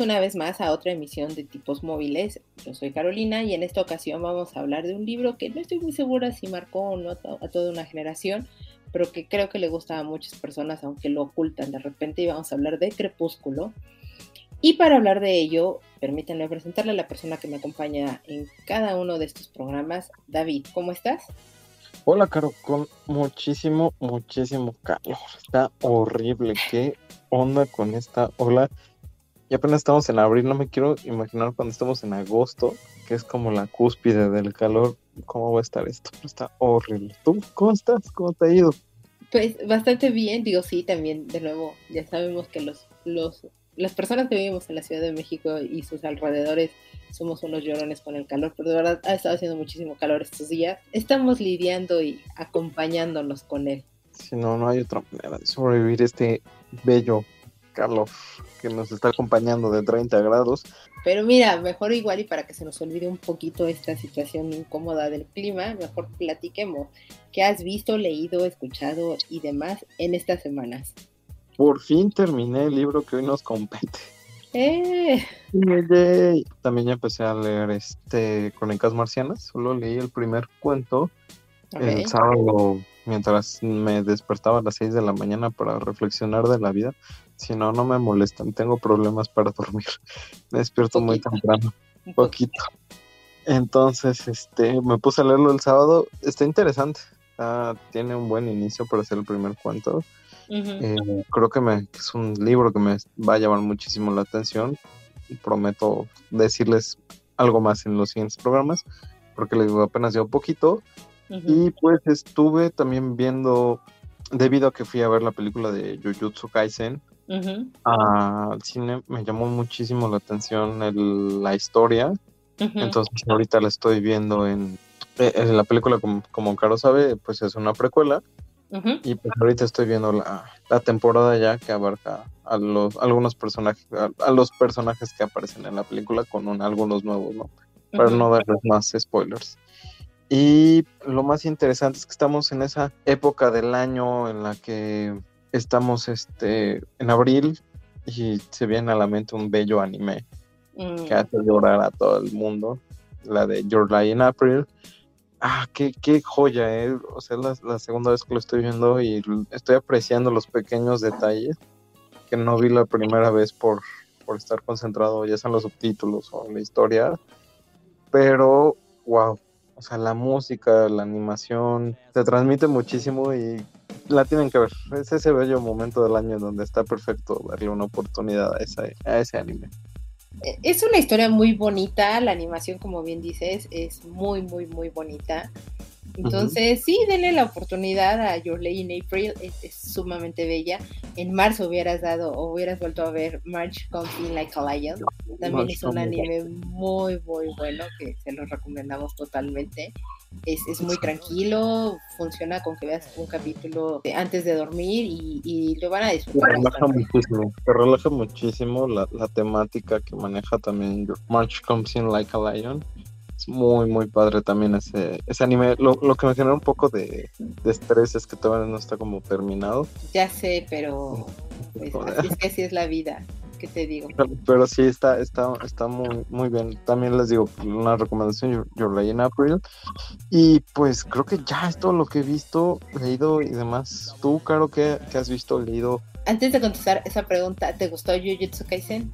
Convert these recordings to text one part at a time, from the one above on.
Una vez más a otra emisión de Tipos Móviles. Yo soy Carolina y en esta ocasión vamos a hablar de un libro que no estoy muy segura si marcó o no a toda una generación, pero que creo que le gusta a muchas personas, aunque lo ocultan de repente, y vamos a hablar de Crepúsculo. Y para hablar de ello, permítanme presentarle a la persona que me acompaña en cada uno de estos programas. David, ¿cómo estás? Hola, Caro, con muchísimo, muchísimo calor. Está horrible. ¿Qué onda con esta ola? Y apenas estamos en abril, no me quiero imaginar cuando estamos en agosto, que es como la cúspide del calor, cómo va a estar esto. Está horrible. ¿Tú cómo estás? ¿Cómo te ha ido? Pues bastante bien, digo sí, también de nuevo, ya sabemos que los, los, las personas que vivimos en la Ciudad de México y sus alrededores somos unos llorones con el calor, pero de verdad ha estado haciendo muchísimo calor estos días. Estamos lidiando y acompañándonos con él. Si no, no hay otra manera de sobrevivir este bello calor que nos está acompañando de 30 grados. Pero mira, mejor igual y para que se nos olvide un poquito esta situación incómoda del clima, mejor platiquemos qué has visto, leído, escuchado y demás en estas semanas. Por fin terminé el libro que hoy nos compete. ¡Eh! También ya empecé a leer este Crónicas Marcianas, solo leí el primer cuento el sábado mientras me despertaba a las 6 de la mañana para reflexionar de la vida. Si no, no me molestan, tengo problemas para dormir. Me despierto muy temprano, un poquito. Entonces, este, me puse a leerlo el sábado. Está interesante. tiene un buen inicio para ser el primer cuento. Eh, creo que, me, es un libro que me va a llamar muchísimo la atención. Prometo decirles algo más en los siguientes programas, porque les digo apenas un poquito. Y pues estuve también viendo, debido a que fui a ver la película de Jujutsu Kaisen, al cine me llamó muchísimo la atención la historia. Entonces ahorita la estoy viendo en, eh, en la película, como, como, Caro sabe, pues es una precuela. Y pues ahorita estoy viendo la, la, temporada ya que abarca a los algunos personajes, a, los personajes que aparecen en la película con algunos nuevos, ¿no? Para no darles más spoilers. Y lo más interesante es que estamos en esa época del año en la que estamos este, en abril y se viene a la mente un bello anime que mm. hace llorar a todo el mundo, la de Your Lie in April. Ah, qué, qué joya, ¿eh? O sea, la, la segunda vez que lo estoy viendo y estoy apreciando los pequeños detalles que no vi la primera vez por, por estar concentrado ya sean los subtítulos o la historia. Pero, wow, o sea, la música, la animación, te transmite muchísimo y la tienen que ver. Es ese bello momento del año donde está perfecto darle una oportunidad a, esa, a ese anime. Eh, es una historia muy bonita, la animación, como bien dices, es muy, muy, muy bonita. Entonces, sí, denle la oportunidad a Your Lady in April, es, sumamente bella. En marzo hubieras dado o hubieras vuelto a ver March Comes Like a Lion. También es un anime muy, muy bueno que se lo recomendamos totalmente. Es, es, muy tranquilo, funciona con que veas un capítulo antes de dormir y, y lo van a disfrutar. Te relaja muchísimo, te relaja muchísimo la, la, temática que maneja también March Comes In Like a Lion es muy, muy padre también ese, ese anime. Lo, lo que me genera un poco de, de, estrés es que todavía no está como terminado. Ya sé, pero pues, es que así es la vida. ¿Qué te digo? Pero, sí, está, está, está muy, muy bien. También les digo una recomendación, Your, Lay in April. Y pues creo que ya es todo lo que he visto, leído y demás. ¿Tú, Caro, qué, qué has visto, leído? Antes de contestar esa pregunta, ¿te gustó Jujutsu Kaisen?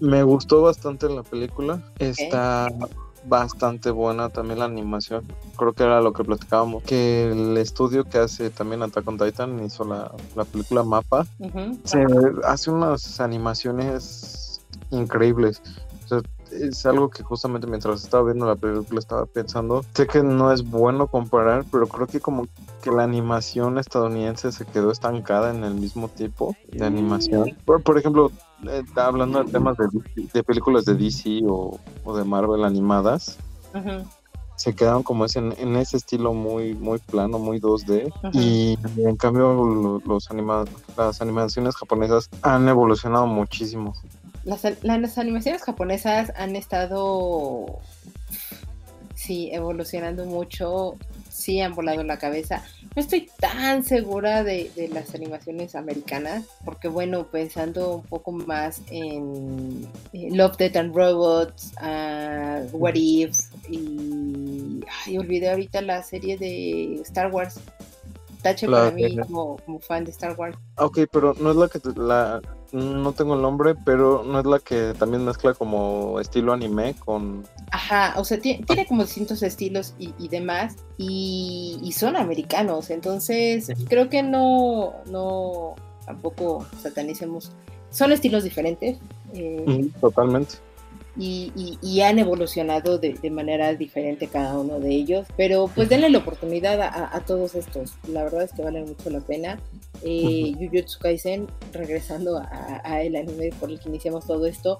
Me gustó bastante la película. Está bastante buena también la animación. Creo que era lo que platicábamos. Que el estudio que hace también Attack on Titan hizo la, la película Mapa. se hace unas animaciones increíbles. Es algo que justamente mientras estaba viendo la película estaba pensando. Sé que no es bueno comparar, pero creo que como que la animación estadounidense se quedó estancada en el mismo tipo de animación. Por, por ejemplo, eh, hablando de temas de, de películas de DC o, o de Marvel animadas, se quedaron como es en, ese estilo muy muy plano, muy 2D. Y en cambio los anima las animaciones japonesas han evolucionado muchísimo. Las, las animaciones japonesas han estado, sí, evolucionando mucho sí han volado la cabeza. No estoy tan segura de, las animaciones americanas, porque bueno, pensando un poco más en Love, Death and Robots, uh, What If, y ay, olvidé ahorita la serie de Star Wars. Tache para mí como, como, fan de Star Wars. Ok, pero no es la que la no tengo el nombre, pero no es la que también mezcla como estilo anime con... Ajá, o sea, tiene, como distintos estilos y, demás, y, son americanos, entonces creo que no, no, tampoco satanicemos, son estilos diferentes. Eh, totalmente y, han evolucionado de, manera diferente cada uno de ellos. Pero pues denle la oportunidad a, todos estos. La verdad es que valen mucho la pena. Eh, Jujutsu Kaisen, regresando a, el anime por el que iniciamos todo esto,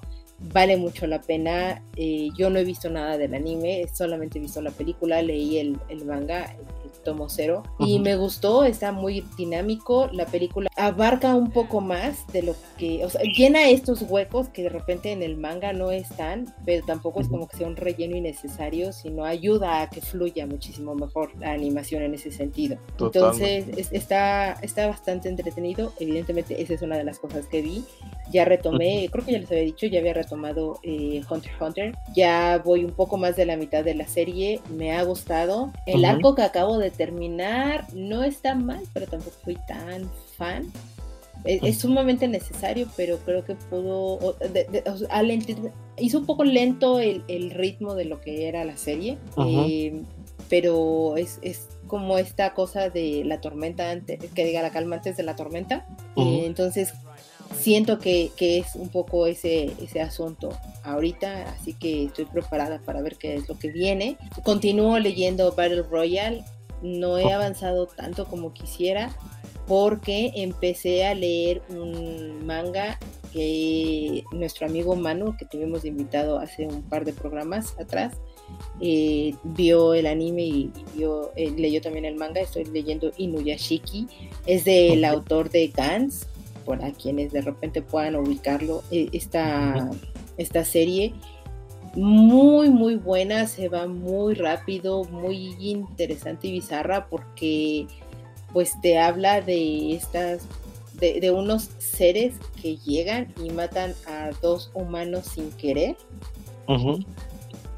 vale mucho la pena. Eh, yo no he visto nada del anime, solamente he visto la película, leí el, el manga, tomo cero. Y me gustó, está muy dinámico. La película abarca un poco más de lo que, o sea, llena estos huecos que de repente en el manga no están, pero tampoco es como que sea un relleno innecesario, sino ayuda a que fluya muchísimo mejor la animación en ese sentido. Entonces, está, está bastante entretenido. Evidentemente, esa es una de las cosas que vi. Ya retomé, creo que ya les había dicho, ya había retomado eh, Hunter x Hunter. Ya voy un poco más de la mitad de la serie. Me ha gustado. El arco que acabo de terminar no está mal, pero tampoco fui tan fan. Es, sumamente necesario, pero creo que pudo. hizo un poco lento el, ritmo de lo que era la serie, eh, pero es, como esta cosa de la tormenta, antes, que diga la calma antes de la tormenta. Eh, entonces, siento que, es un poco ese, ese asunto ahorita, así que estoy preparada para ver qué es lo que viene. Continúo leyendo Battle Royale no he avanzado tanto como quisiera porque empecé a leer un manga que nuestro amigo Manu, que tuvimos invitado hace un par de programas atrás, eh, vio el anime y, vio, eh, leyó también el manga. Estoy leyendo Inuyashiki, es del autor de Gans, para quienes de repente puedan ubicarlo, eh, esta, esta serie muy muy buena, se va muy rápido, muy interesante y bizarra porque pues te habla de estas de, unos seres que llegan y matan a dos humanos sin querer.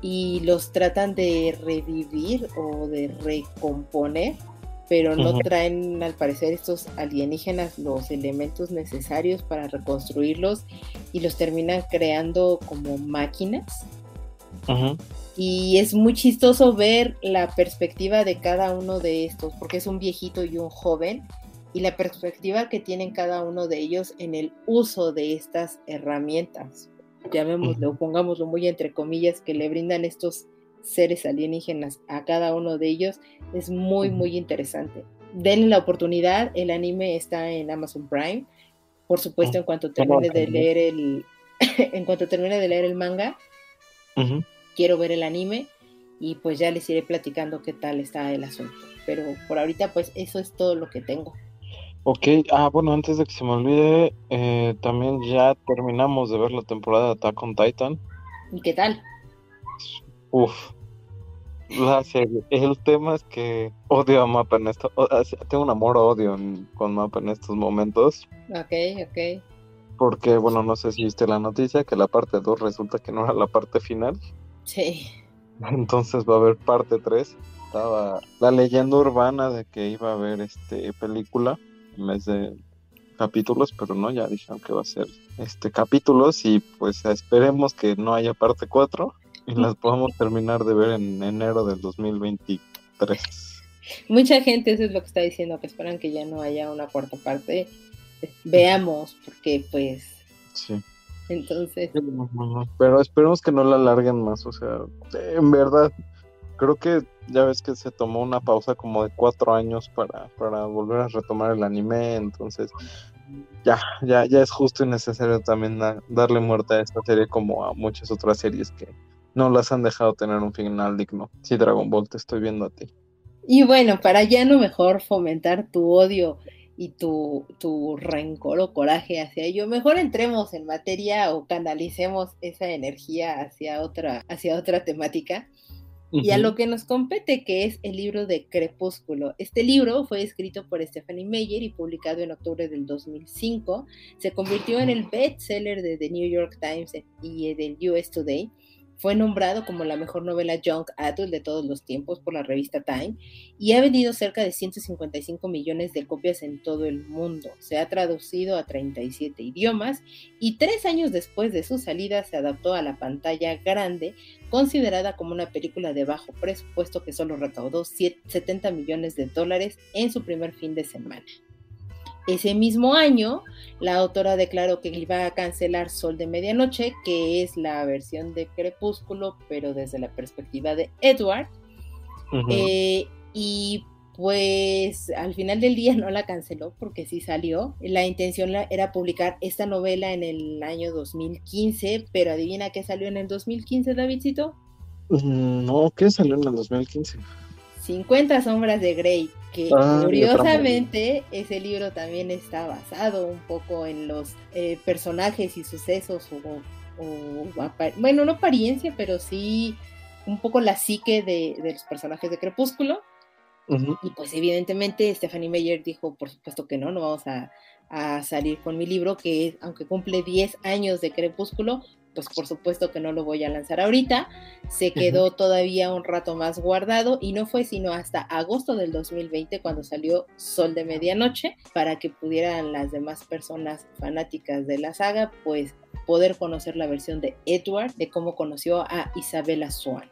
Y los tratan de revivir o de recomponer pero no traen al parecer estos alienígenas los elementos necesarios para reconstruirlos y los terminan creando como máquinas y es muy chistoso ver la perspectiva de cada uno de estos, porque es un viejito y un joven, y la perspectiva que tienen cada uno de ellos en el uso de estas herramientas, llamémoslo, pongámoslo muy entre comillas, que le brindan estos seres alienígenas a cada uno de ellos, es muy, muy interesante. Denle la oportunidad, el anime está en Amazon Prime, por supuesto, en cuanto termine de leer el, en cuanto termine de leer el manga, quiero ver el anime y pues ya les iré platicando qué tal está el asunto. Pero por ahorita pues eso es todo lo que tengo. Ok, ah bueno, antes de que se me olvide, eh, también ya terminamos de ver la temporada de Attack on Titan. ¿Y qué tal? Uf, la serie. El tema es que odio a Mapa en esto. tengo un amor-odio con Mapa en estos momentos. Ok, ok. Porque, bueno, no sé si viste la noticia que la parte 2 resulta que no era la parte final. Sí. Entonces va a haber parte 3. Estaba la leyenda urbana de que iba a haber este película en vez de capítulos, pero no, ya dijeron que va a ser este capítulos y pues esperemos que no haya parte 4 y las podamos terminar de ver en enero del 2023. Mucha gente eso es lo que está diciendo, que esperan que ya no haya una cuarta parte. Veamos, porque pues sí Entonces. Pero esperemos que no la alarguen más. O sea, en verdad, creo que ya ves que se tomó una pausa como de cuatro años para, para volver a retomar el anime. Entonces, ya, ya, ya es justo y necesario también darle muerte a esta serie como a muchas otras series que no las han dejado tener un final digno. Sí, Dragon Ball, te estoy viendo a ti. Y bueno, para ya no mejor fomentar tu odio y tu, tu rencor o coraje hacia ello, mejor entremos en materia o canalicemos esa energía hacia otra, hacia otra temática. Y a lo que nos compete, que es el libro de Crepúsculo. Este libro fue escrito por Stephanie Meyer y publicado en octubre del 2005. Se convirtió en el bestseller de The New York Times y del US Today fue nombrado como la mejor novela Young Adult de todos los tiempos por la revista Time y ha vendido cerca de 155 millones de copias en todo el mundo. Se ha traducido a 37 idiomas y tres años después de su salida se adaptó a la pantalla grande, considerada como una película de bajo presupuesto que solo recaudó 70 millones de dólares en su primer fin de semana. Ese mismo año, la autora declaró que iba a cancelar Sol de Medianoche, que es la versión de Crepúsculo, pero desde la perspectiva de Edward. Eh, y pues al final del día no la canceló porque sí salió. La intención era publicar esta novela en el año 2015, pero adivina qué salió en el 2015, Davidcito. Mm, no, ¿qué salió en el 2015? 50 sombras de Grey, que ah, curiosamente ese libro también está basado un poco en los eh, personajes y sucesos o, bueno, no apariencia, pero sí un poco la psique de, los personajes de Crepúsculo. Y pues evidentemente Stephanie Meyer dijo, por supuesto que no, no vamos a, a salir con mi libro, que aunque cumple 10 años de Crepúsculo, pues por supuesto que no lo voy a lanzar ahorita. Se quedó todavía un rato más guardado y no fue sino hasta agosto del 2020 cuando salió Sol de Medianoche para que pudieran las demás personas fanáticas de la saga pues poder conocer la versión de Edward de cómo conoció a Isabella Swan.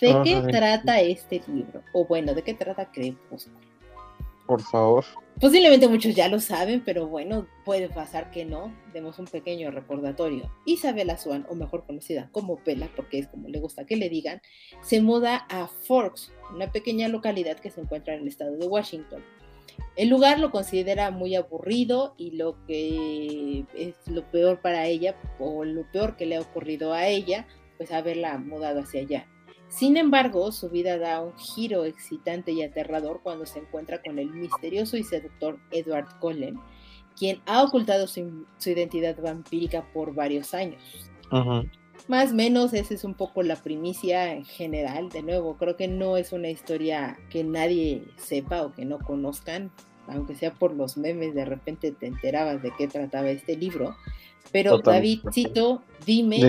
¿De qué trata este libro? O bueno, ¿de qué trata Crepúsculo? Por favor. Posiblemente muchos ya lo saben, pero bueno, puede pasar que no. Demos un pequeño recordatorio. Isabella Swan, o mejor conocida como Pela, porque es como le gusta que le digan, se muda a Forks, una pequeña localidad que se encuentra en el estado de Washington. El lugar lo considera muy aburrido y lo que es lo peor para ella, o lo peor que le ha ocurrido a ella, pues haberla mudado hacia allá. Sin embargo, su vida da un giro excitante y aterrador cuando se encuentra con el misterioso y seductor Edward Cullen, quien ha ocultado su, identidad vampírica por varios años. Más o menos esa es un poco la primicia en general. De nuevo, creo que no es una historia que nadie sepa o que no conozcan, aunque sea por los memes, de repente te enterabas de qué trataba este libro. Pero Davidcito, dime,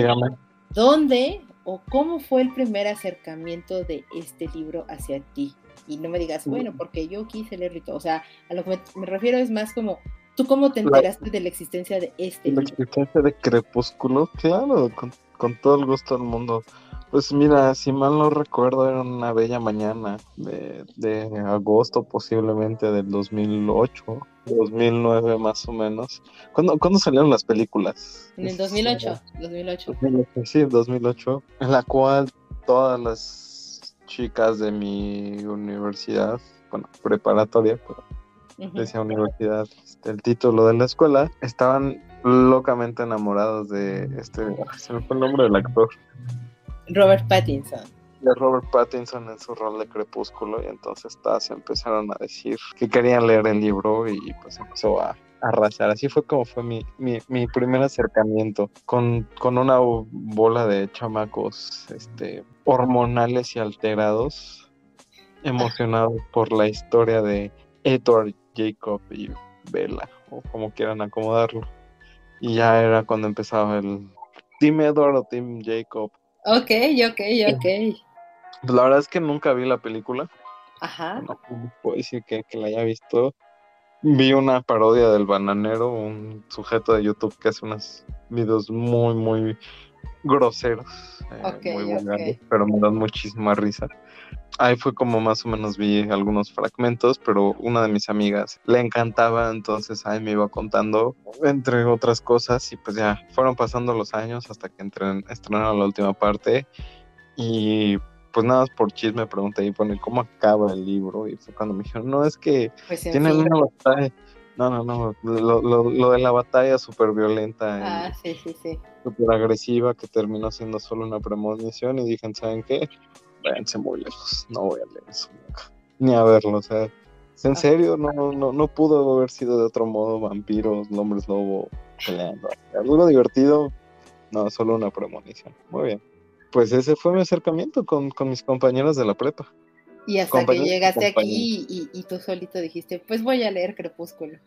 ¿dónde o cómo fue el primer acercamiento de este libro hacia ti. Y no me digas, bueno, porque yo quise leerlo y todo. O sea, a lo que me, refiero es más como, ¿tú cómo te enteraste de la existencia de este libro? La existencia de Crepúsculo, claro, con, con todo el gusto del mundo. Pues mira, si mal no recuerdo, era una bella mañana de, de agosto posiblemente del 2008, 2009 más o menos. ¿Cuándo, ¿cuándo salieron las películas? En el 2008, 2008. Sí, 2008, en la cual todas las chicas de mi universidad, bueno, preparatoria, pero decía universidad, este, el título de la escuela, estaban locamente enamorados de este, se me fue el nombre del actor. Robert Pattinson. De Robert Pattinson en su rol de Crepúsculo y entonces se empezaron a decir que querían leer el libro y pues empezó a, arrasar. Así fue como fue mi, mi, primer acercamiento con, con, una bola de chamacos este, hormonales y alterados, emocionados por la historia de Edward Jacob y Bella, o como quieran acomodarlo. Y ya era cuando empezaba el Team Edward o Team Jacob. Ok, ok, ok. Pues la verdad es que nunca vi la película. Ajá. No puedo decir que, la haya visto. Vi una parodia del bananero, un sujeto de YouTube que hace unos videos muy, muy groseros, eh, muy vulgares, pero me dan muchísima risa. Ahí fue como más o menos vi algunos fragmentos, pero una de mis amigas le encantaba, entonces ahí me iba contando, entre otras cosas, y pues ya fueron pasando los años hasta que estrenaron la última parte. Y pues nada más por chisme pregunté y pone cómo acaba el libro. Y fue cuando me dijeron, no, es que pues tiene una batalla. No, no, no, lo, lo, de la batalla súper violenta. Ah, sí, sí, sí. Súper agresiva que terminó siendo solo una premonición y dije, ¿saben qué? Váyanse muy lejos, no voy a leer eso nunca, ni a verlo, o sea, en ah. serio, no, no, no pudo haber sido de otro modo, vampiros, hombres lobo, peleando, algo divertido, no, solo una premonición, muy bien. Pues ese fue mi acercamiento con, con mis compañeros de la prepa. Y hasta que llegaste aquí y, y, tú solito dijiste, pues voy a leer Crepúsculo.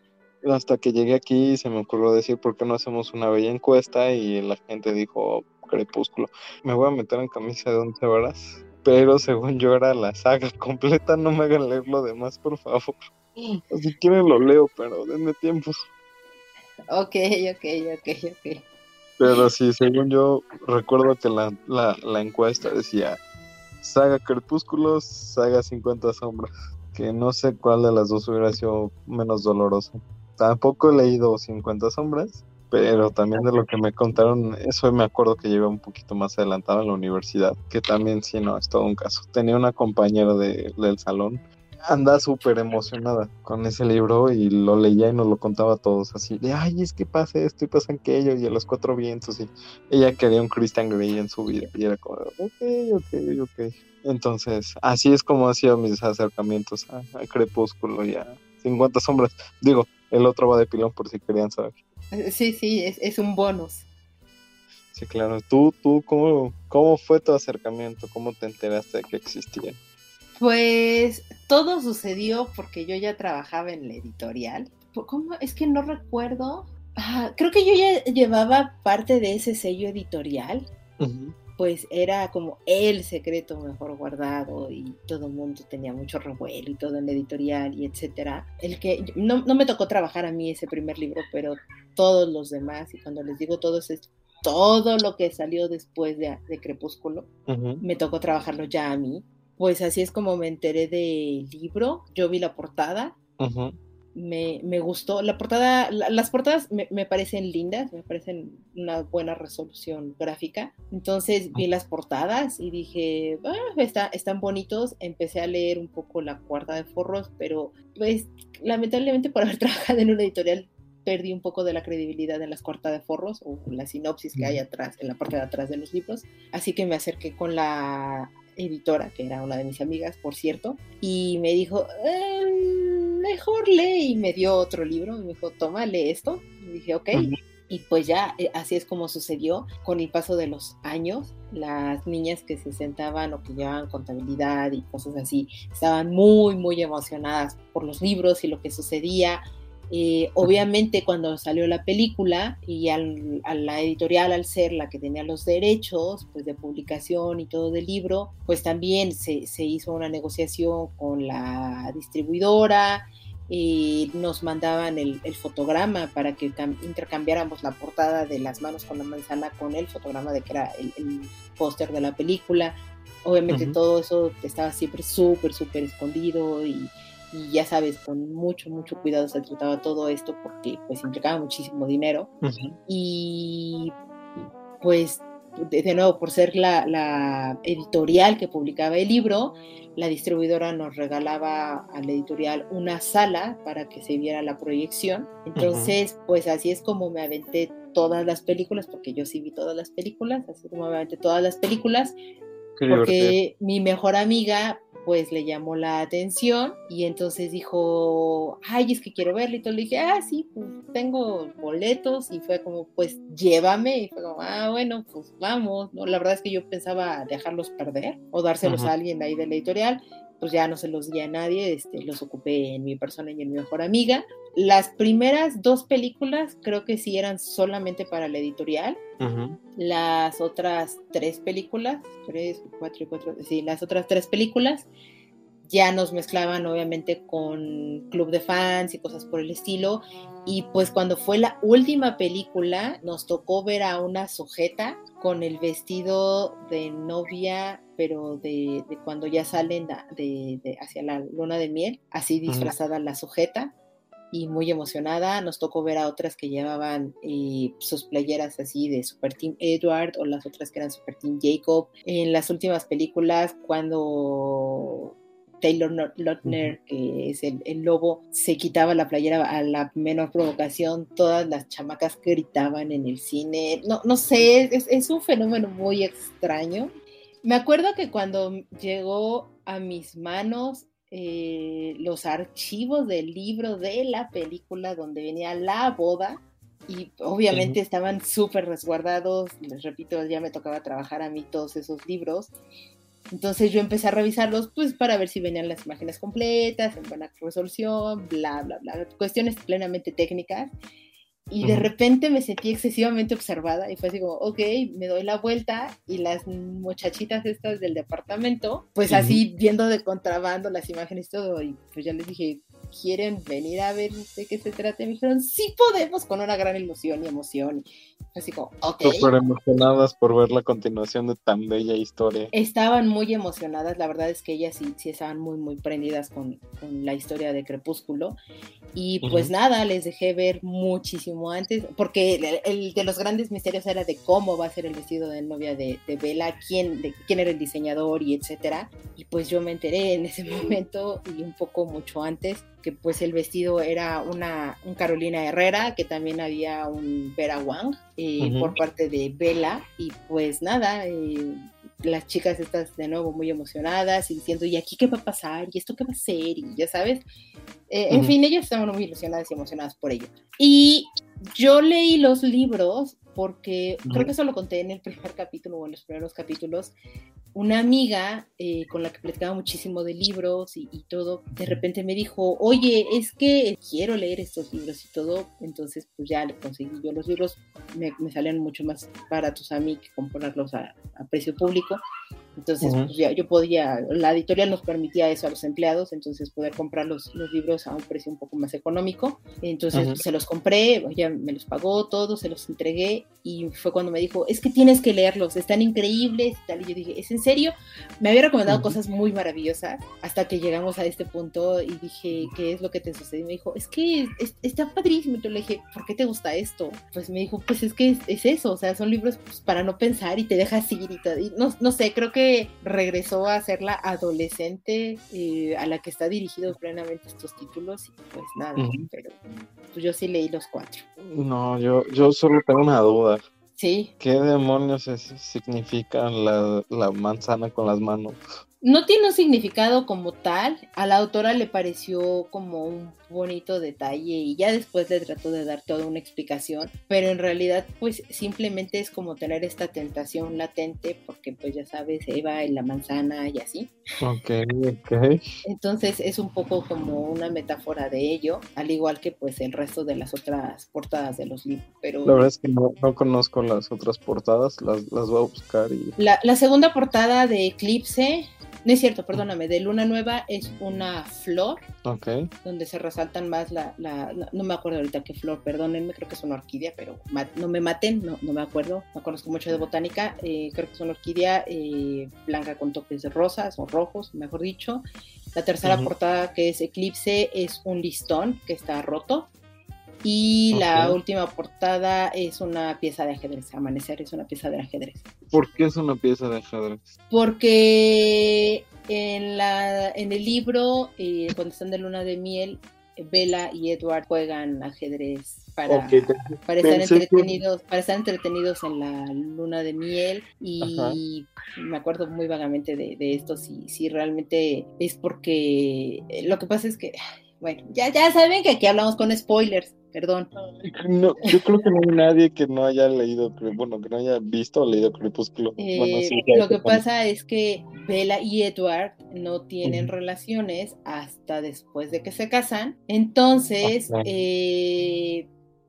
Hasta que llegué aquí se me ocurrió decir, ¿por qué no hacemos una bella encuesta? Y la gente dijo, Crepúsculo. Me voy a meter en camisa de once horas pero según yo era la saga completa, no me hagan leer lo demás, por favor. Si quieren lo leo, pero denme tiempo. Ok, ok, ok, ok. Pero sí, según yo recuerdo que la, la, la encuesta decía saga Crepúsculos, saga 50 sombras, que no sé cuál de las dos hubiera sido menos doloroso. Tampoco he leído 50 sombras, pero también de lo que me contaron, eso me acuerdo que llegué un poquito más adelantado en la universidad, que también sí, no, es todo un caso. Tenía una compañera de, del salón, anda súper emocionada con ese libro y lo leía y nos lo contaba a todos así, de, ay, es que pasa esto y pasa aquello y a los cuatro vientos y ella quería un Christian Grey en su vida y era como, ok, ok, ok. Entonces, así es como hacía mis acercamientos a Crepúsculo y a 50 sombras. Digo, el otro va de pilón por si querían saber. Sí, sí, es, un bonus. Sí, claro. ¿Tú, tú cómo, cómo fue tu acercamiento? ¿Cómo te enteraste de que existían? Pues todo sucedió porque yo ya trabajaba en la editorial. ¿Cómo? Es que no recuerdo. Ah, creo que yo ya llevaba parte de ese sello editorial pues era como el secreto mejor guardado y todo el mundo tenía mucho revuelo y todo en la editorial y etcétera. El que no, me tocó trabajar a mí ese primer libro, pero todos los demás, y cuando les digo todos es todo lo que salió después de, Crepúsculo, me tocó trabajarlo ya a mí. Pues así es como me enteré del libro, yo vi la portada, me, me, gustó. La portada, las portadas me, me, parecen lindas, me parecen una buena resolución gráfica. Entonces vi las portadas y dije, ah, está, están bonitos. Empecé a leer un poco la cuarta de forros, pero pues lamentablemente por haber trabajado en una editorial perdí un poco de la credibilidad en las cuartas de forros o la sinopsis que hay atrás, en la parte de atrás de los libros. Así que me acerqué con la editora, que era una de mis amigas, por cierto, y me dijo, eh, mejor lee y me dio otro libro y me dijo, toma, lee esto. Y dije, ok. Y pues ya, eh, así es como sucedió con el paso de los años. Las niñas que se sentaban o que llevaban contabilidad y cosas así, estaban muy, muy emocionadas por los libros y lo que sucedía. Eh, obviamente cuando salió la película y a la editorial al ser la que tenía los derechos pues de publicación y todo del libro, pues también se, se hizo una negociación con la distribuidora y nos mandaban el, fotograma para que intercambiáramos la portada de las manos con la manzana con el fotograma de que era el, póster de la película. Obviamente todo eso estaba siempre súper, súper escondido y, ya sabes, con mucho, mucho cuidado se trataba todo esto porque pues implicaba muchísimo dinero. Y pues de, nuevo, por ser la, editorial que publicaba el libro, la distribuidora nos regalaba al editorial una sala para que se viera la proyección. Entonces, pues así es como me aventé todas las películas, porque yo sí vi todas las películas, así como me aventé todas las películas, porque mi mejor amiga pues le llamó la atención y entonces dijo, ay, es que quiero verlo y todo. Le dije, ah, sí, pues tengo boletos y fue como, pues llévame y fue como, ah, bueno, pues vamos, ¿no? La verdad es que yo pensaba dejarlos perder o dárselos a alguien ahí de la editorial, pues ya no se los di a nadie, este, los ocupé en mi persona y en mi mejor amiga. Las primeras dos películas creo que sí eran solamente para la editorial. Las otras tres películas, tres, cuatro y cuatro, sí, las otras tres películas ya nos mezclaban obviamente con club de fans y cosas por el estilo. Y pues cuando fue la última película, nos tocó ver a una sujeta con el vestido de novia, pero de, cuando ya salen de, hacia la luna de miel, así disfrazada la sujeta y muy emocionada. Nos tocó ver a otras que llevaban eh, sus playeras así de Super Team Edward o las otras que eran Super Team Jacob. En las últimas películas, cuando Taylor Lautner, que es el, lobo, se quitaba la playera a la menor provocación, todas las chamacas gritaban en el cine. No, no sé, es, es un fenómeno muy extraño. Me acuerdo que cuando llegó a mis manos eh, los archivos del libro de la película donde venía la boda y obviamente estaban súper resguardados, les repito, ya me tocaba trabajar a mí todos esos libros. Entonces yo empecé a revisarlos pues para ver si venían las imágenes completas, en buena resolución, bla, bla, bla, cuestiones plenamente técnicas. Y de repente me sentí excesivamente observada y fue así como, ok, me doy la vuelta y las muchachitas estas del departamento, pues así viendo de contrabando las imágenes y todo, y pues ya les dije, ¿quieren venir a ver de qué se trata? Me dijeron, sí podemos, con una gran ilusión y emoción. Así como, ok. Súper emocionadas por ver la continuación de tan bella historia. Estaban muy emocionadas, la verdad es que ellas sí, sí estaban muy, muy prendidas con, con la historia de Crepúsculo. Y pues nada, les dejé ver muchísimo antes, porque el, de los grandes misterios era de cómo va a ser el vestido de novia de, de Bella, quién, de, quién era el diseñador y etcétera. Y pues yo me enteré en ese momento y un poco mucho antes que pues el vestido era una un Carolina Herrera, que también había un Vera Wang eh, por parte de Bella y pues nada, eh, las chicas estas de nuevo muy emocionadas y diciendo, ¿y aquí qué va a pasar? ¿Y esto qué va a ser? Y ya sabes, eh, en fin, ellas estaban muy ilusionadas y emocionadas por ello. Y yo leí los libros porque creo que eso lo conté en el primer capítulo o en los primeros capítulos. Una amiga eh, con la que platicaba muchísimo de libros y, todo, de repente me dijo, oye, es que quiero leer estos libros y todo. Entonces, pues ya le conseguí yo los libros. Me, me salían mucho más baratos a mí que comprarlos a, a precio público. Entonces, pues ya yo podía, la editorial nos permitía eso a los empleados, entonces poder comprar los, los libros a un precio un poco más económico. Entonces se los compré, ella me los pagó todos, se los entregué y fue cuando me dijo, es que tienes que leerlos, están increíbles y tal. Y yo dije, ¿es en serio? Me había recomendado cosas muy maravillosas hasta que llegamos a este punto y dije, ¿qué es lo que te sucedió? Y me dijo, es que está padrísimo. Y yo le dije, ¿por qué te gusta esto? Pues me dijo, pues es que es, eso, o sea, son libros pues, para no pensar y te dejas seguir y todo. Y no, no sé, creo que regresó a ser la adolescente eh, a la que está dirigido plenamente estos títulos y pues nada, pero pues yo sí leí los cuatro. No, yo, yo solo tengo una duda. Sí. ¿Qué demonios significa la, la manzana con las manos? No tiene un significado como tal, a la autora le pareció como un bonito detalle y ya después le trató de dar toda una explicación, pero en realidad pues simplemente es como tener esta tentación latente porque pues ya sabes, Eva y la manzana y así. Ok, ok. Entonces es un poco como una metáfora de ello, al igual que pues el resto de las otras portadas de los libros. Pero... La verdad es que no, conozco las otras portadas, las, las voy a buscar y... La, la segunda portada de Eclipse no es cierto, perdóname, de luna nueva es una flor. Ok. Donde se resaltan más la, no, me acuerdo ahorita qué flor, perdónenme, creo que es una orquídea, pero no me maten, no, no me acuerdo, no conozco mucho de botánica, eh, creo que es una orquídea eh, blanca con toques de rosas o rojos, mejor dicho. La tercera portada que es Eclipse es un listón que está roto. Y la última portada es una pieza de ajedrez. Amanecer es una pieza de ajedrez. ¿Por qué es una pieza de ajedrez? Porque en, la, en el libro, eh, cuando están de luna de miel, Bella y Edward juegan ajedrez para, para estar entretenidos, para estar entretenidos en la luna de miel y me acuerdo muy vagamente de, de esto si, si realmente es porque lo que pasa es que bueno, ya, ya saben que aquí hablamos con spoilers, perdón. No, yo creo que no hay nadie que no haya leído, bueno, que no haya visto o leído Crepúsculo. Eh, lo que pasa es que Bella y Edward no tienen relaciones hasta después de que se casan. Entonces, eh,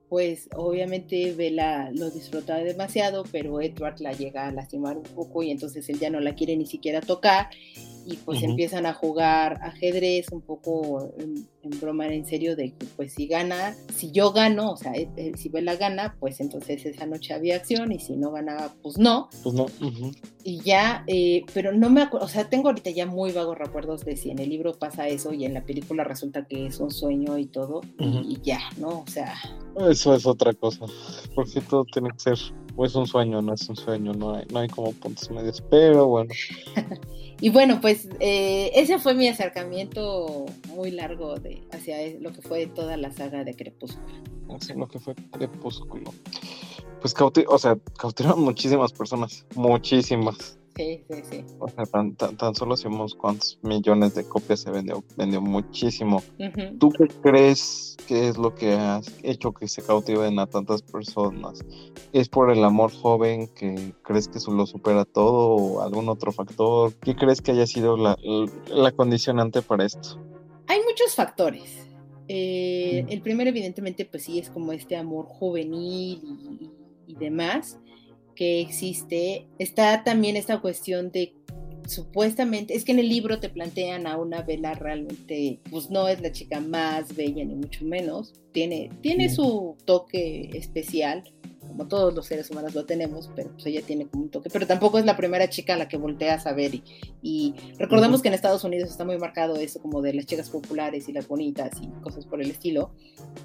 pues obviamente Bella lo disfruta demasiado, pero Edward la llega a lastimar un poco y entonces él ya no la quiere ni siquiera tocar y pues empiezan a jugar ajedrez un poco en, broma en serio de que pues si gana, si yo gano, o sea, eh, eh, si Bella gana, pues entonces esa noche había acción y si no ganaba, pues no. Pues no. Y ya, eh, pero no me acuerdo, o sea, tengo ahorita ya muy vagos recuerdos de si en el libro pasa eso y en la película resulta que es un sueño y todo, y, ya, ¿no? O sea... Eso es otra cosa, porque todo tiene que ser, es un sueño, no es un sueño, no hay, no hay como puntos medios, pero bueno. Y bueno, pues eh, ese fue mi acercamiento muy largo de hacia lo que fue toda la saga de Crepúsculo. Así lo que fue Crepúsculo. Pues cauti o sea, cautivaron muchísimas personas, muchísimas. Sí, sí, sí. O sea, tan, tan, solo si vemos cuántos millones de copias se vendió, vendió muchísimo. ¿Tú qué crees que es lo que ha hecho que se cautiven a tantas personas? ¿Es por el amor joven que crees que eso lo supera todo o algún otro factor? ¿Qué crees que haya sido la, la condicionante para esto? Hay muchos factores. Eh, el primero, evidentemente, pues sí, es como este amor juvenil y, y demás que existe, está también esta cuestión de supuestamente, es que en el libro te plantean a una vela realmente, pues no es la chica más bella ni mucho menos, tiene, tiene su toque especial, como todos los seres humanos lo tenemos, pero pues ella tiene como un toque, pero tampoco es la primera chica a la que volteas a ver y, y recordemos que en Estados Unidos está muy marcado eso como de las chicas populares y las bonitas y cosas por el estilo,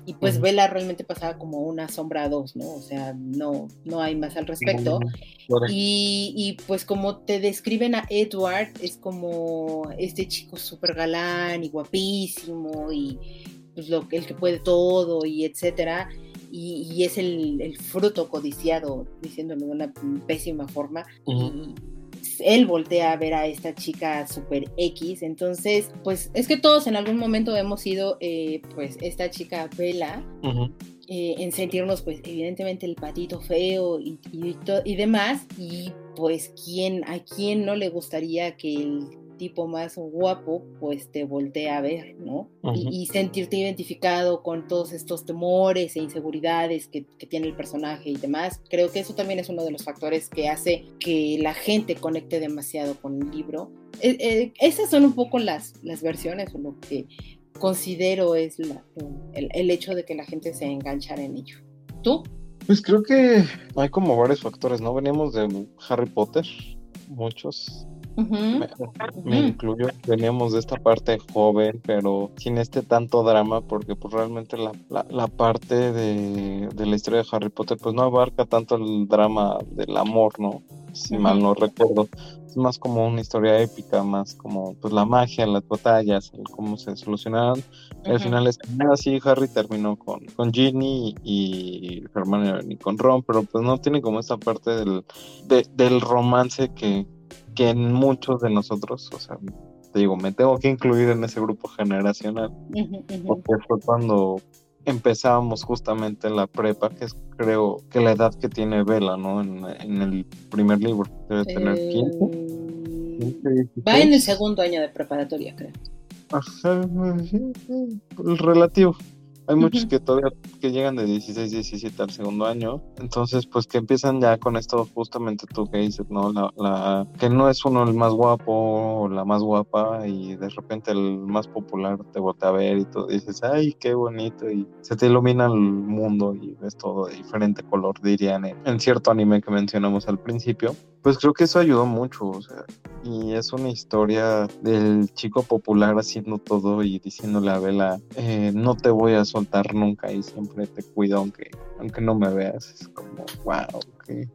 y pues Vela realmente pasaba como una sombra a dos, ¿no? O sea, no, no hay más al respecto. Y, y, pues como te describen a Edward, es como este chico súper galán y guapísimo y pues lo, el que puede todo y etcétera y, es el, fruto codiciado, diciéndolo de una pésima forma. Y él voltea a ver a esta chica super X, entonces, pues es que todos en algún momento hemos sido, eh, pues, esta chica Vela. Eh, en sentirnos pues evidentemente el patito feo y, y, y, demás y pues quién a quién no le gustaría que el tipo más guapo, pues te voltea a ver, ¿no? y, sentirte identificado con todos estos temores e inseguridades que, tiene el personaje y demás. Creo que eso también es uno de los factores que hace que la gente conecte demasiado con el libro. E, e, esas son un poco las, las versiones o lo que considero es el, el hecho de que la gente se enganchara en ello. ¿Tú? Pues creo que hay como varios factores, ¿no? Veníamos de Harry Potter, muchos, me, incluyo, veníamos de esta parte joven, pero sin este tanto drama, porque pues realmente la, la, parte de, de, la historia de Harry Potter pues no abarca tanto el drama del amor, ¿no? Si mal no recuerdo. Es más como una historia épica, más como pues la magia, las batallas, cómo se solucionaron. Al final es así, Harry terminó con, con Ginny y Hermione y con Ron, pero pues no tiene como esta parte del, del romance que, que en muchos de nosotros, o sea, te digo, me tengo que incluir en ese grupo generacional, porque fue cuando empezábamos justamente la prepa, que es creo que la edad que tiene Vela, ¿no? En, el primer libro, debe tener 15. Eh, va en el segundo año de preparatoria, creo. Ajá, el relativo. Hay muchos que todavía que llegan de 16, 17 al segundo año, entonces pues que empiezan ya con esto justamente tú que dices, ¿no? La, la, que no es uno el más guapo o la más guapa y de repente el más popular te voltea a ver y tú dices, ay, qué bonito y se te ilumina el mundo y ves todo de diferente color, dirían en cierto anime que mencionamos al principio. Pues creo que eso ayudó mucho, o sea, y es una historia del chico popular haciendo todo y diciéndole a Bella, eh, no te voy a soltar nunca y siempre te cuido aunque, aunque no me veas. Es como, wow, que,